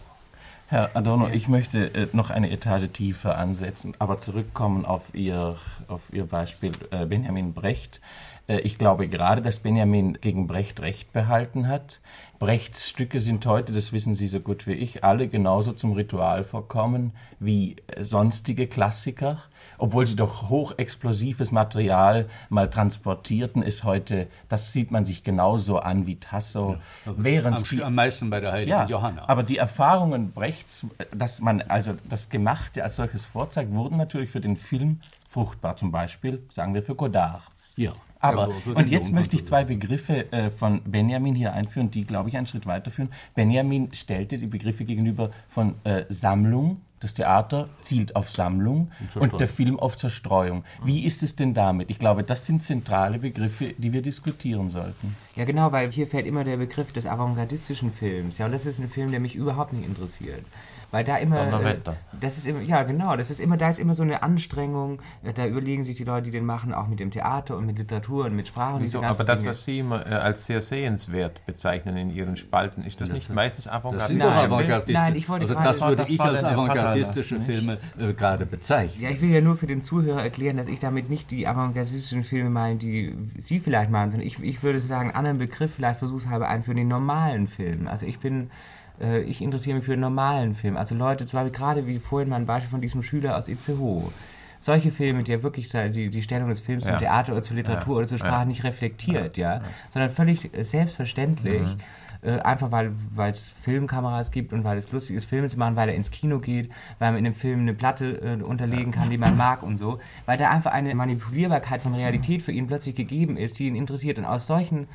[SPEAKER 2] Herr Adorno, ich möchte äh, noch eine Etage tiefer ansetzen, aber zurückkommen auf Ihr, auf Ihr Beispiel äh, Benjamin Brecht. Äh, ich glaube gerade, dass Benjamin gegen Brecht Recht behalten hat. Brechts Stücke sind heute, das wissen Sie so gut wie ich, alle genauso zum Ritual verkommen wie äh, sonstige Klassiker. Obwohl sie doch hochexplosives Material mal transportierten, ist heute, das sieht man sich genauso an wie Tasso. während
[SPEAKER 6] am,
[SPEAKER 2] die,
[SPEAKER 6] am meisten bei der Heiligen
[SPEAKER 2] ja,
[SPEAKER 6] Johanna.
[SPEAKER 2] aber die Erfahrungen Brechts, dass man also das Gemachte als solches vorzeigt, wurden natürlich für den Film fruchtbar. Zum Beispiel, sagen wir, für Godard.
[SPEAKER 6] ja.
[SPEAKER 2] Aber,
[SPEAKER 6] Ja,
[SPEAKER 2] und jetzt möchte ich zwei Begriffe äh, von Benjamin hier einführen, die, glaube ich, einen Schritt weiterführen. Benjamin stellte die Begriffe gegenüber von äh, Sammlung, das Theater zielt auf Sammlung und, der Film auf Zerstreuung. Wie ist es denn damit? Ich glaube, das sind zentrale Begriffe, die wir diskutieren sollten.
[SPEAKER 4] Ja, genau, weil hier fällt immer der Begriff des avantgardistischen Films. Ja, und das ist ein Film, der mich überhaupt nicht interessiert. Weil da immer. Äh,
[SPEAKER 3] Donnerwetter.
[SPEAKER 4] das ist immer, ja, genau, das ist immer, da ist immer so eine Anstrengung. äh, Da überlegen sich die Leute, die den machen, auch mit dem Theater und mit Literatur und mit Sprache und diese
[SPEAKER 3] Wieso?
[SPEAKER 4] ganzen
[SPEAKER 3] Aber das,
[SPEAKER 4] Dinge.
[SPEAKER 3] was Sie immer äh, als sehr sehenswert bezeichnen in Ihren Spalten, ist das nicht meistens
[SPEAKER 6] Das
[SPEAKER 3] avantgarde?
[SPEAKER 6] sind doch
[SPEAKER 4] Nein,
[SPEAKER 6] avantgardistische.
[SPEAKER 4] nein, ich wollte
[SPEAKER 6] also
[SPEAKER 4] gerade-
[SPEAKER 6] das würde
[SPEAKER 2] das
[SPEAKER 6] ich als avantgardistische Filme äh, gerade bezeichnen.
[SPEAKER 4] Ja, ich will ja nur für den Zuhörer erklären, dass ich damit nicht die avantgardistischen Filme meine, die Sie vielleicht meinen, sondern ich, ich würde sagen, einen anderen Begriff vielleicht versuchshalber ein für den normalen Film. Also ich bin, äh, ich interessiere mich für den normalen Film. Also Leute, zum Beispiel gerade wie vorhin mein Beispiel von diesem Schüler aus Itzehoe. Solche Filme, die ja wirklich die, die Stellung des Films
[SPEAKER 3] Ja.
[SPEAKER 4] zum Theater oder zur Literatur
[SPEAKER 3] Ja.
[SPEAKER 4] oder zur Sprache
[SPEAKER 3] Ja.
[SPEAKER 4] nicht reflektiert, ja, sondern völlig äh, selbstverständlich.
[SPEAKER 3] Mhm.
[SPEAKER 4] Äh, einfach weil es Filmkameras gibt und weil es lustig ist, Filme zu machen, weil er ins Kino geht, weil man in dem Film eine Platte äh, unterlegen kann, die man mag und so. Weil da einfach eine Manipulierbarkeit von Realität für ihn plötzlich gegeben ist, die ihn interessiert. Und aus solchen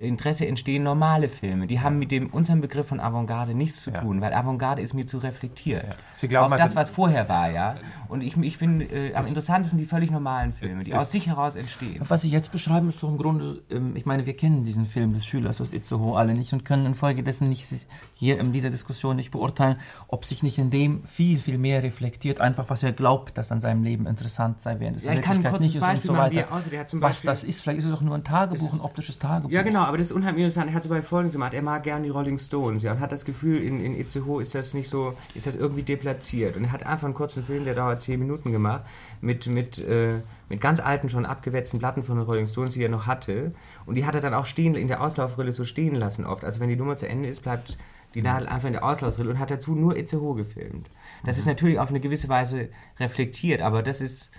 [SPEAKER 4] Interesse entstehen normale Filme. Die haben mit dem unserem Begriff von Avantgarde nichts zu tun, weil Avantgarde ist mir zu reflektiert.
[SPEAKER 3] Sie glauben
[SPEAKER 4] auf
[SPEAKER 3] also-
[SPEAKER 4] das, was vorher war, ja. Und ich, ich bin äh, am interessantesten die völlig normalen Filme, die aus sich heraus entstehen.
[SPEAKER 5] Was Sie jetzt beschreiben, ist doch im Grunde, ähm, ich meine, wir kennen diesen Film des Schülers aus Itzehoe alle nicht und können infolgedessen nicht hier in dieser Diskussion nicht beurteilen, ob sich nicht in dem viel, viel mehr reflektiert, einfach was er glaubt, dass an seinem Leben interessant sei, während es
[SPEAKER 4] Ja,
[SPEAKER 5] in
[SPEAKER 4] ich kann ein
[SPEAKER 5] Wirklichkeit nicht ist und
[SPEAKER 4] Beispiel
[SPEAKER 5] so
[SPEAKER 4] machen,
[SPEAKER 5] weiter.
[SPEAKER 4] er aussieht. Er hat zum
[SPEAKER 5] was
[SPEAKER 4] Beispiel-
[SPEAKER 5] das ist, vielleicht ist es auch nur ein Tagebuch, ein optisches Tagebuch.
[SPEAKER 4] Ja, genau, aber das ist unheimlich interessant. Er hat zum Beispiel Folgendes gemacht. Er mag gern die Rolling Stones ja, und hat das Gefühl, in, in Itzehoe ist das nicht so, ist das irgendwie deplatziert. Und er hat einfach einen kurzen Film, der dauert zehn Minuten gemacht, mit, mit, äh, mit ganz alten, schon abgewetzten Platten von den Rolling Stones, die er noch hatte. Und die hat er dann auch stehen, in der Auslaufrille so stehen lassen oft. Also wenn die Nummer zu Ende ist, bleibt die Nadel einfach in der Auslaufrille und hat dazu nur Itzehoe gefilmt. Das ist natürlich auf eine gewisse Weise reflektiert, aber das ist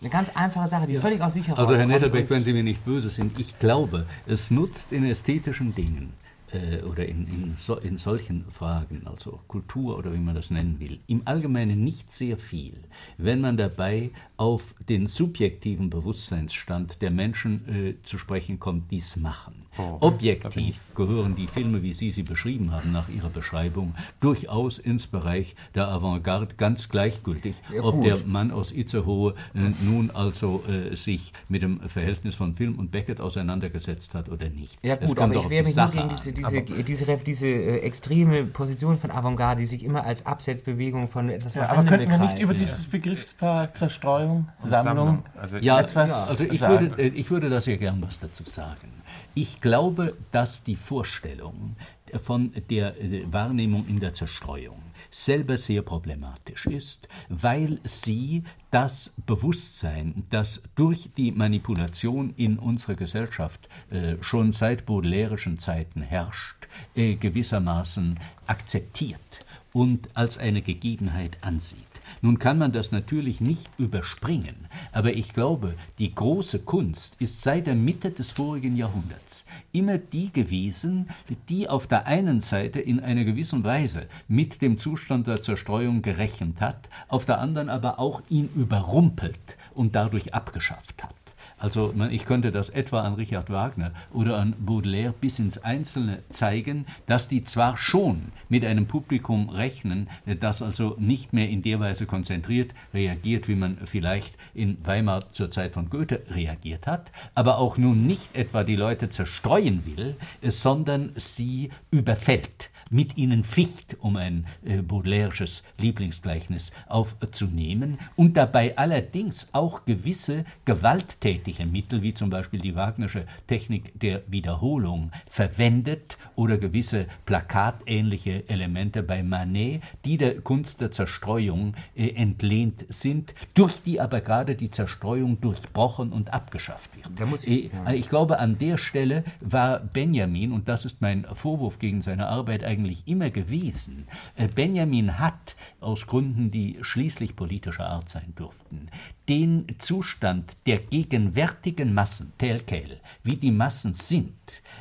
[SPEAKER 4] eine ganz einfache Sache, die völlig aus sich heraus
[SPEAKER 6] Also Herr Nettelbeck, wenn Sie mir nicht böse sind, ich glaube, es nutzt in ästhetischen Dingen äh, oder in, in, so, in solchen Fragen, also Kultur oder wie man das nennen will, im Allgemeinen nicht sehr viel, wenn man dabei auf den subjektiven Bewusstseinsstand der Menschen äh, zu sprechen kommt, die es machen.
[SPEAKER 3] Oh,
[SPEAKER 6] Objektiv gehören die Filme, wie Sie sie beschrieben haben, nach Ihrer Beschreibung, durchaus ins Bereich der Avantgarde ganz gleichgültig,
[SPEAKER 4] Ja,
[SPEAKER 6] ob der Mann aus Itzehoe äh, nun also äh, sich mit dem Verhältnis von Film und Beckett auseinandergesetzt hat oder nicht.
[SPEAKER 4] Ja
[SPEAKER 6] Es
[SPEAKER 4] gut,
[SPEAKER 6] kommt
[SPEAKER 4] aber ich
[SPEAKER 6] auf die
[SPEAKER 4] wehre mich
[SPEAKER 6] Sache
[SPEAKER 4] gegen diese, diese, diese, diese, diese äh, extreme Position von Avantgarde, die sich immer als Absetzbewegung von etwas
[SPEAKER 2] Ja, aber könnten wir nicht über dieses Begriffspaar Zerstreuung, Sammlung,
[SPEAKER 3] Also
[SPEAKER 6] Ja,
[SPEAKER 2] etwas
[SPEAKER 6] also ich
[SPEAKER 2] sagen?
[SPEAKER 6] würde, äh, ich würde da sehr gern was dazu sagen. Ich glaube, dass die Vorstellung von der äh, Wahrnehmung in der Zerstreuung selber sehr problematisch ist, weil sie das Bewusstsein, das durch die Manipulation in unserer Gesellschaft äh, schon seit baudelairischen Zeiten herrscht, äh, gewissermaßen akzeptiert und als eine Gegebenheit ansieht. Nun kann man das natürlich nicht überspringen, aber ich glaube, die große Kunst ist seit der Mitte des vorigen Jahrhunderts immer die gewesen, die auf der einen Seite in einer gewissen Weise mit dem Zustand der Zerstreuung gerechnet hat, auf der anderen aber auch ihn überrumpelt und dadurch abgeschafft hat. Also man, ich könnte das etwa an Richard Wagner oder an Baudelaire bis ins Einzelne zeigen, dass die zwar schon mit einem Publikum rechnen, das also nicht mehr in der Weise konzentriert reagiert, wie man vielleicht in Weimar zur Zeit von Goethe reagiert hat, aber auch nun nicht etwa die Leute zerstreuen will, sondern sie überfällt mit ihnen ficht, um ein äh, baudelaires Lieblingsgleichnis aufzunehmen, und dabei allerdings auch gewisse gewalttätige Mittel, wie zum Beispiel die Wagnersche Technik der Wiederholung, verwendet oder gewisse plakatähnliche Elemente bei Manet, die der Kunst der Zerstreuung äh, entlehnt sind, durch die aber gerade die Zerstreuung durchbrochen und abgeschafft wird. Äh,
[SPEAKER 4] ich- ja.
[SPEAKER 6] ich glaube, an der Stelle war Benjamin, und das ist mein Vorwurf gegen seine Arbeit eigentlich immer gewesen, äh, Benjamin hat, aus Gründen, die schließlich politischer Art sein durften, den Zustand der gegenwärtigen Massen, tel quel, wie die Massen sind,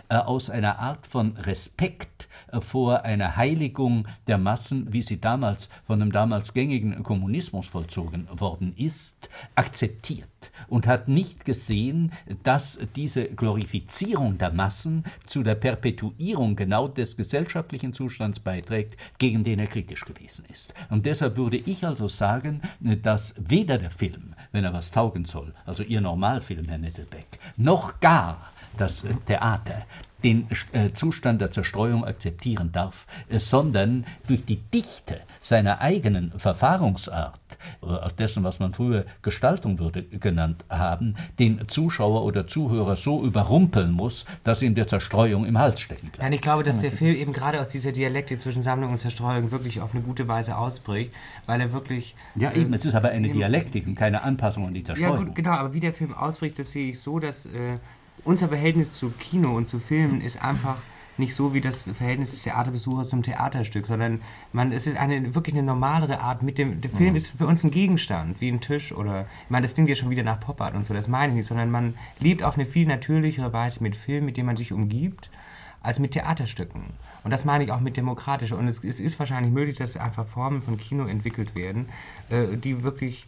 [SPEAKER 6] äh, aus einer Art von Respekt äh, vor einer Heiligung der Massen, wie sie damals von dem damals gängigen Kommunismus vollzogen worden ist, akzeptiert und hat nicht gesehen, dass diese Glorifizierung der Massen zu der Perpetuierung genau des gesellschaftlichen Zustands beiträgt, gegen den er kritisch gewesen ist. Und deshalb würde ich also sagen, dass weder der Film, wenn er was taugen soll, also Ihr Normalfilm, Herr Nettelbeck, noch gar das Theater den äh, Zustand der Zerstreuung akzeptieren darf, äh, sondern durch die Dichte seiner eigenen Verfahrungsart, äh, dessen, was man früher Gestaltung würde genannt haben, den Zuschauer oder Zuhörer so überrumpeln muss, dass ihm der Zerstreuung im Hals stecken bleibt.
[SPEAKER 4] Nein, ich glaube, dass der Film eben gerade aus dieser Dialekte zwischen Sammlung und Zerstreuung wirklich auf eine gute Weise ausbricht, weil er wirklich.
[SPEAKER 6] Ja,
[SPEAKER 4] äh,
[SPEAKER 6] eben, es ist aber eine Dialektik und keine Anpassung an die
[SPEAKER 4] Ja,
[SPEAKER 6] Zerstreuung.
[SPEAKER 4] gut, genau, aber wie der Film ausbricht, das sehe ich so, dass äh, unser Verhältnis zu Kino und zu Filmen ist einfach nicht so wie das Verhältnis des Theaterbesuchers zum Theaterstück, sondern man, es ist eine wirklich eine normalere Art. Mit dem, der Film ist für uns ein Gegenstand, wie ein Tisch oder, ich meine, das klingt ja schon wieder nach Pop-Art und so, das meine ich nicht, sondern man lebt auf eine viel natürlichere Weise mit Film, mit dem man sich umgibt, als mit Theaterstücken. Und das meine ich auch mit demokratisch. Und es, es ist wahrscheinlich möglich, dass einfach Formen von Kino entwickelt werden, äh, die wirklich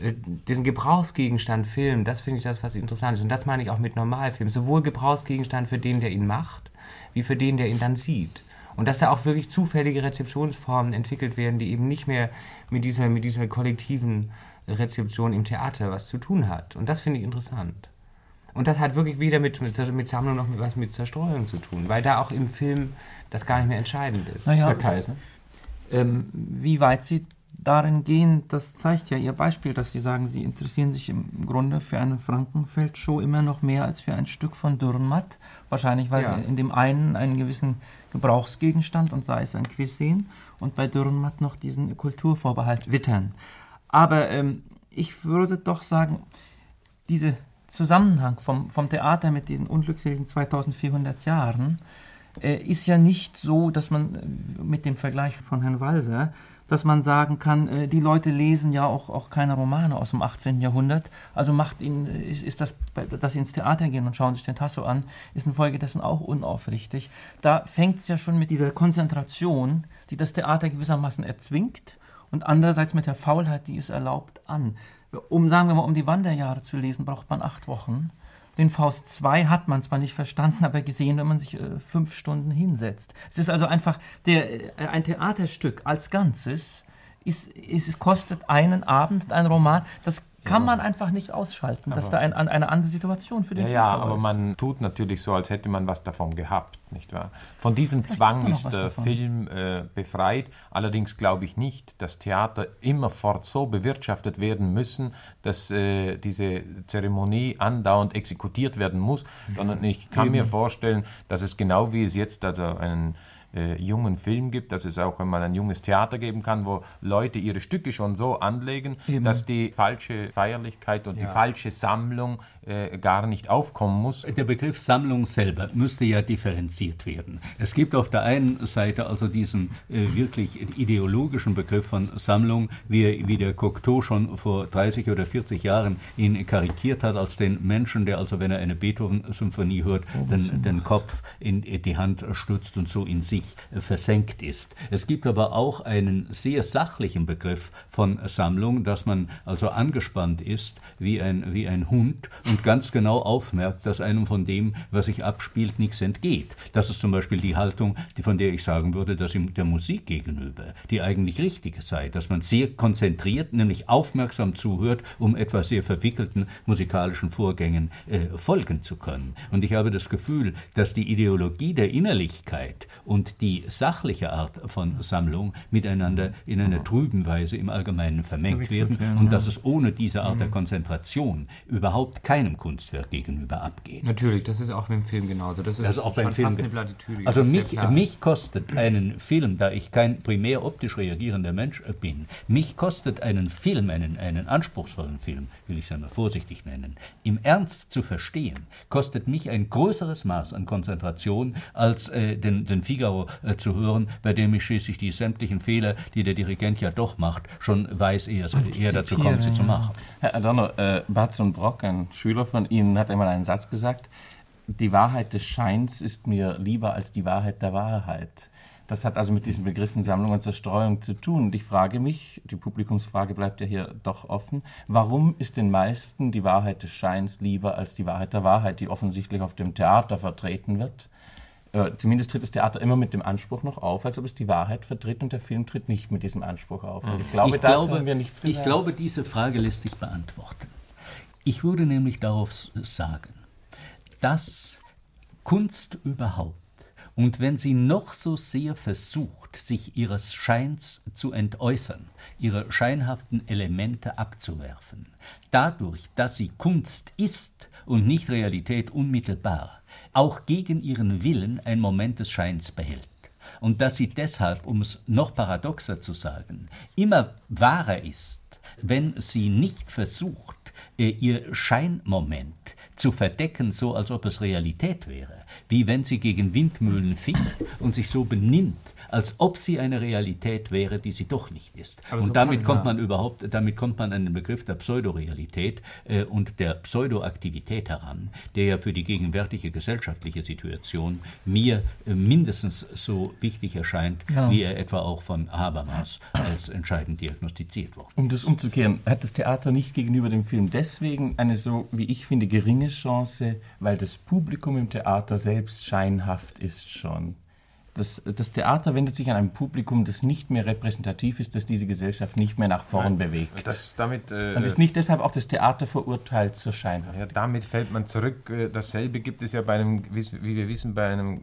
[SPEAKER 4] äh, diesen Gebrauchsgegenstand Film, das finde ich das, was interessant ist. Und das meine ich auch mit Normalfilm. Sowohl Gebrauchsgegenstand für den, der ihn macht, wie für den, der ihn dann sieht. Und dass da auch wirklich zufällige Rezeptionsformen entwickelt werden, die eben nicht mehr mit dieser, mit dieser kollektiven Rezeption im Theater was zu tun hat. Und das finde ich interessant. Und das hat wirklich weder mit, mit, mit Sammlung noch mit, was mit Zerstreuung zu tun, weil da auch im Film das gar nicht mehr entscheidend ist.
[SPEAKER 5] Naja,
[SPEAKER 2] Herr Kaiser.
[SPEAKER 5] ähm, wie weit Sie darin gehen, das zeigt ja Ihr Beispiel, dass Sie sagen, Sie interessieren sich im Grunde für eine Frankenfeld-Show immer noch mehr als für ein Stück von Dürrenmatt. Wahrscheinlich, weil
[SPEAKER 4] Ja.
[SPEAKER 5] Sie in dem einen einen gewissen Gebrauchsgegenstand und sei es ein Quiz sehen und bei Dürrenmatt noch diesen Kulturvorbehalt wittern. Aber ähm, ich würde doch sagen, dieser Zusammenhang vom, vom Theater mit diesen unglückseligen 2400 Jahren, äh, ist ja nicht so, dass man äh, mit dem Vergleich von Herrn Walser, dass man sagen kann, äh, die Leute lesen ja auch, auch keine Romane aus dem 18. Jahrhundert. Also macht ihnen, ist, ist das, dass sie ins Theater gehen und schauen sich den Tasso an, ist infolgedessen auch unaufrichtig. Da fängt es ja schon mit dieser Konzentration, die das Theater gewissermaßen erzwingt und andererseits mit der Faulheit, die es erlaubt, an. Um, sagen wir mal, um die Wanderjahre zu lesen, braucht man acht Wochen. Den Faust 2 hat man zwar nicht verstanden, aber gesehen, wenn man sich äh, fünf Stunden hinsetzt. Es ist also einfach der, äh, ein Theaterstück als Ganzes. Ist, ist, es kostet einen Abend ein Roman. Das kann man einfach nicht ausschalten, dass da ein, eine andere Situation für den
[SPEAKER 3] ja,
[SPEAKER 5] Zuschauer
[SPEAKER 3] ja, aber
[SPEAKER 5] ist.
[SPEAKER 3] man tut natürlich so, als hätte man was davon gehabt, nicht wahr? Von diesem Zwang ist der
[SPEAKER 5] davon.
[SPEAKER 3] Film äh, befreit. Allerdings glaube ich nicht, dass Theater immerfort so bewirtschaftet werden müssen, dass äh, diese Zeremonie andauernd exekutiert werden muss, sondern ich kann mir vorstellen, dass es genau wie es jetzt also einen äh, jungen Film gibt, dass es auch einmal ein junges Theater geben kann, wo Leute ihre Stücke schon so anlegen, dass die falsche Feierlichkeit und die falsche Sammlung äh, gar nicht aufkommen muss.
[SPEAKER 6] Der Begriff Sammlung selber müsste ja differenziert werden. Es gibt auf der einen Seite also diesen äh, wirklich ideologischen Begriff von Sammlung, wie, wie der Cocteau schon vor 30 oder 40 Jahren ihn karikiert hat, als den Menschen, der also, wenn er eine Beethoven-Symphonie hört, den, den Kopf in die Hand stützt und so in sich äh, versenkt ist. Es gibt aber auch einen sehr sachlichen Begriff von Sammlung, dass man also angespannt ist wie ein, wie ein Hund und ganz genau aufmerkt, dass einem von dem, was sich abspielt, nichts entgeht. Das ist zum Beispiel die Haltung, die, von der ich sagen würde, dass ihm der Musik gegenüber die eigentlich richtige sei, dass man sehr konzentriert, nämlich aufmerksam zuhört, um etwas sehr verwickelten musikalischen Vorgängen äh, folgen zu können. Und ich habe das Gefühl, dass die Ideologie der Innerlichkeit und die sachliche Art von Sammlung miteinander in einer trüben Weise im Allgemeinen vermengt werden und dass es ohne diese Art der Konzentration überhaupt keinem Kunstwerk gegenüber abgeht.
[SPEAKER 4] Natürlich, das ist auch beim Film genauso. Das ist
[SPEAKER 6] Also auch
[SPEAKER 4] schon
[SPEAKER 6] beim Film.
[SPEAKER 4] fast eine Plattitüde.
[SPEAKER 6] Also
[SPEAKER 4] das ist
[SPEAKER 6] mich, mich kostet einen Film, da ich kein primär optisch reagierender Mensch bin, mich kostet einen Film, einen, einen anspruchsvollen Film, will ich es einmal vorsichtig nennen, im Ernst zu verstehen, kostet mich ein größeres Maß an Konzentration, als äh, den, den Figaro äh, zu hören, bei dem ich schließlich die sämtlichen Fehler, die der Dirigent ja doch macht, schon weiß, ehe er, eher dazu kommt, sie zu machen.
[SPEAKER 2] Herr Adorno, äh, Barton Brock, ein Schüler von Ihnen, hat einmal einen Satz gesagt, die Wahrheit des Scheins ist mir lieber als die Wahrheit der Wahrheit. Das hat also mit diesen Begriffen Sammlung und Zerstreuung zu tun. Und ich frage mich, die Publikumsfrage bleibt ja hier doch offen, warum ist den meisten die Wahrheit des Scheins lieber als die Wahrheit der Wahrheit, die offensichtlich auf dem Theater vertreten wird? Äh, Zumindest tritt das Theater immer mit dem Anspruch noch auf, als ob es die Wahrheit vertritt und der Film tritt nicht mit diesem Anspruch auf. Und ich glaube,
[SPEAKER 6] ich glaube,
[SPEAKER 2] wir nichts
[SPEAKER 6] ich glaube, diese Frage lässt sich beantworten. Ich würde nämlich darauf sagen, dass Kunst überhaupt, und wenn sie noch so sehr versucht, sich ihres Scheins zu entäußern, ihre scheinhaften Elemente abzuwerfen, dadurch, dass sie Kunst ist und nicht Realität unmittelbar, auch gegen ihren Willen ein Moment des Scheins behält. Und dass sie deshalb, um es noch paradoxer zu sagen, immer wahrer ist, wenn sie nicht versucht, ihr Scheinmoment zu verdecken, so als ob es Realität wäre, wie wenn sie gegen Windmühlen ficht und sich so benimmt, als ob sie eine Realität wäre, die sie doch nicht ist.
[SPEAKER 4] Aber so
[SPEAKER 6] und damit
[SPEAKER 4] kann-
[SPEAKER 6] kommt man überhaupt, damit kommt man an den Begriff der Pseudorealität äh, und der Pseudoaktivität heran, der ja für die gegenwärtige gesellschaftliche Situation mir äh, mindestens so wichtig erscheint,
[SPEAKER 5] Ja.
[SPEAKER 6] wie er etwa auch von Habermas als entscheidend diagnostiziert wurde.
[SPEAKER 2] Um das umzukehren, hat das Theater nicht gegenüber dem Film deswegen eine so, wie ich finde, geringe Chance, weil das Publikum im Theater selbst scheinhaft ist schon. Das, das Theater wendet sich an ein Publikum, das nicht mehr repräsentativ ist, das diese Gesellschaft nicht mehr nach vorn bewegt.
[SPEAKER 3] Das, damit, äh,
[SPEAKER 2] Und ist nicht deshalb auch das Theater verurteilt zur Scheinhaft.
[SPEAKER 3] Ja, damit fällt man zurück. Äh, Dasselbe gibt es ja bei einem, wie wir wissen, bei einem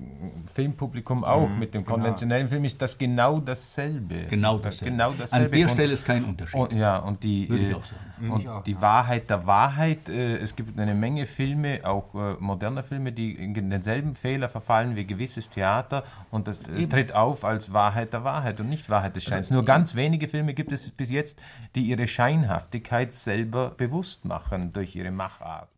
[SPEAKER 3] Filmpublikum auch. Mit dem konventionellen Film ist das genau dasselbe.
[SPEAKER 6] Genau
[SPEAKER 3] Das-
[SPEAKER 6] dasselbe.
[SPEAKER 3] Genau dasselbe.
[SPEAKER 6] An der
[SPEAKER 3] Und-
[SPEAKER 6] Stelle ist kein Unterschied.
[SPEAKER 3] Und, ja, und die,
[SPEAKER 6] Würde ich
[SPEAKER 3] äh,
[SPEAKER 6] auch sagen.
[SPEAKER 3] Und
[SPEAKER 4] auch,
[SPEAKER 3] die
[SPEAKER 4] ja.
[SPEAKER 3] Wahrheit der Wahrheit, äh, es gibt eine Menge Filme, auch äh, moderne Filme, die in denselben Fehler verfallen wie gewisses Theater und das äh, tritt auf als Wahrheit der Wahrheit und nicht Wahrheit des Scheins. Nur ganz wenige Filme gibt es bis jetzt, die ihre Scheinhaftigkeit selber bewusst machen durch ihre Machart.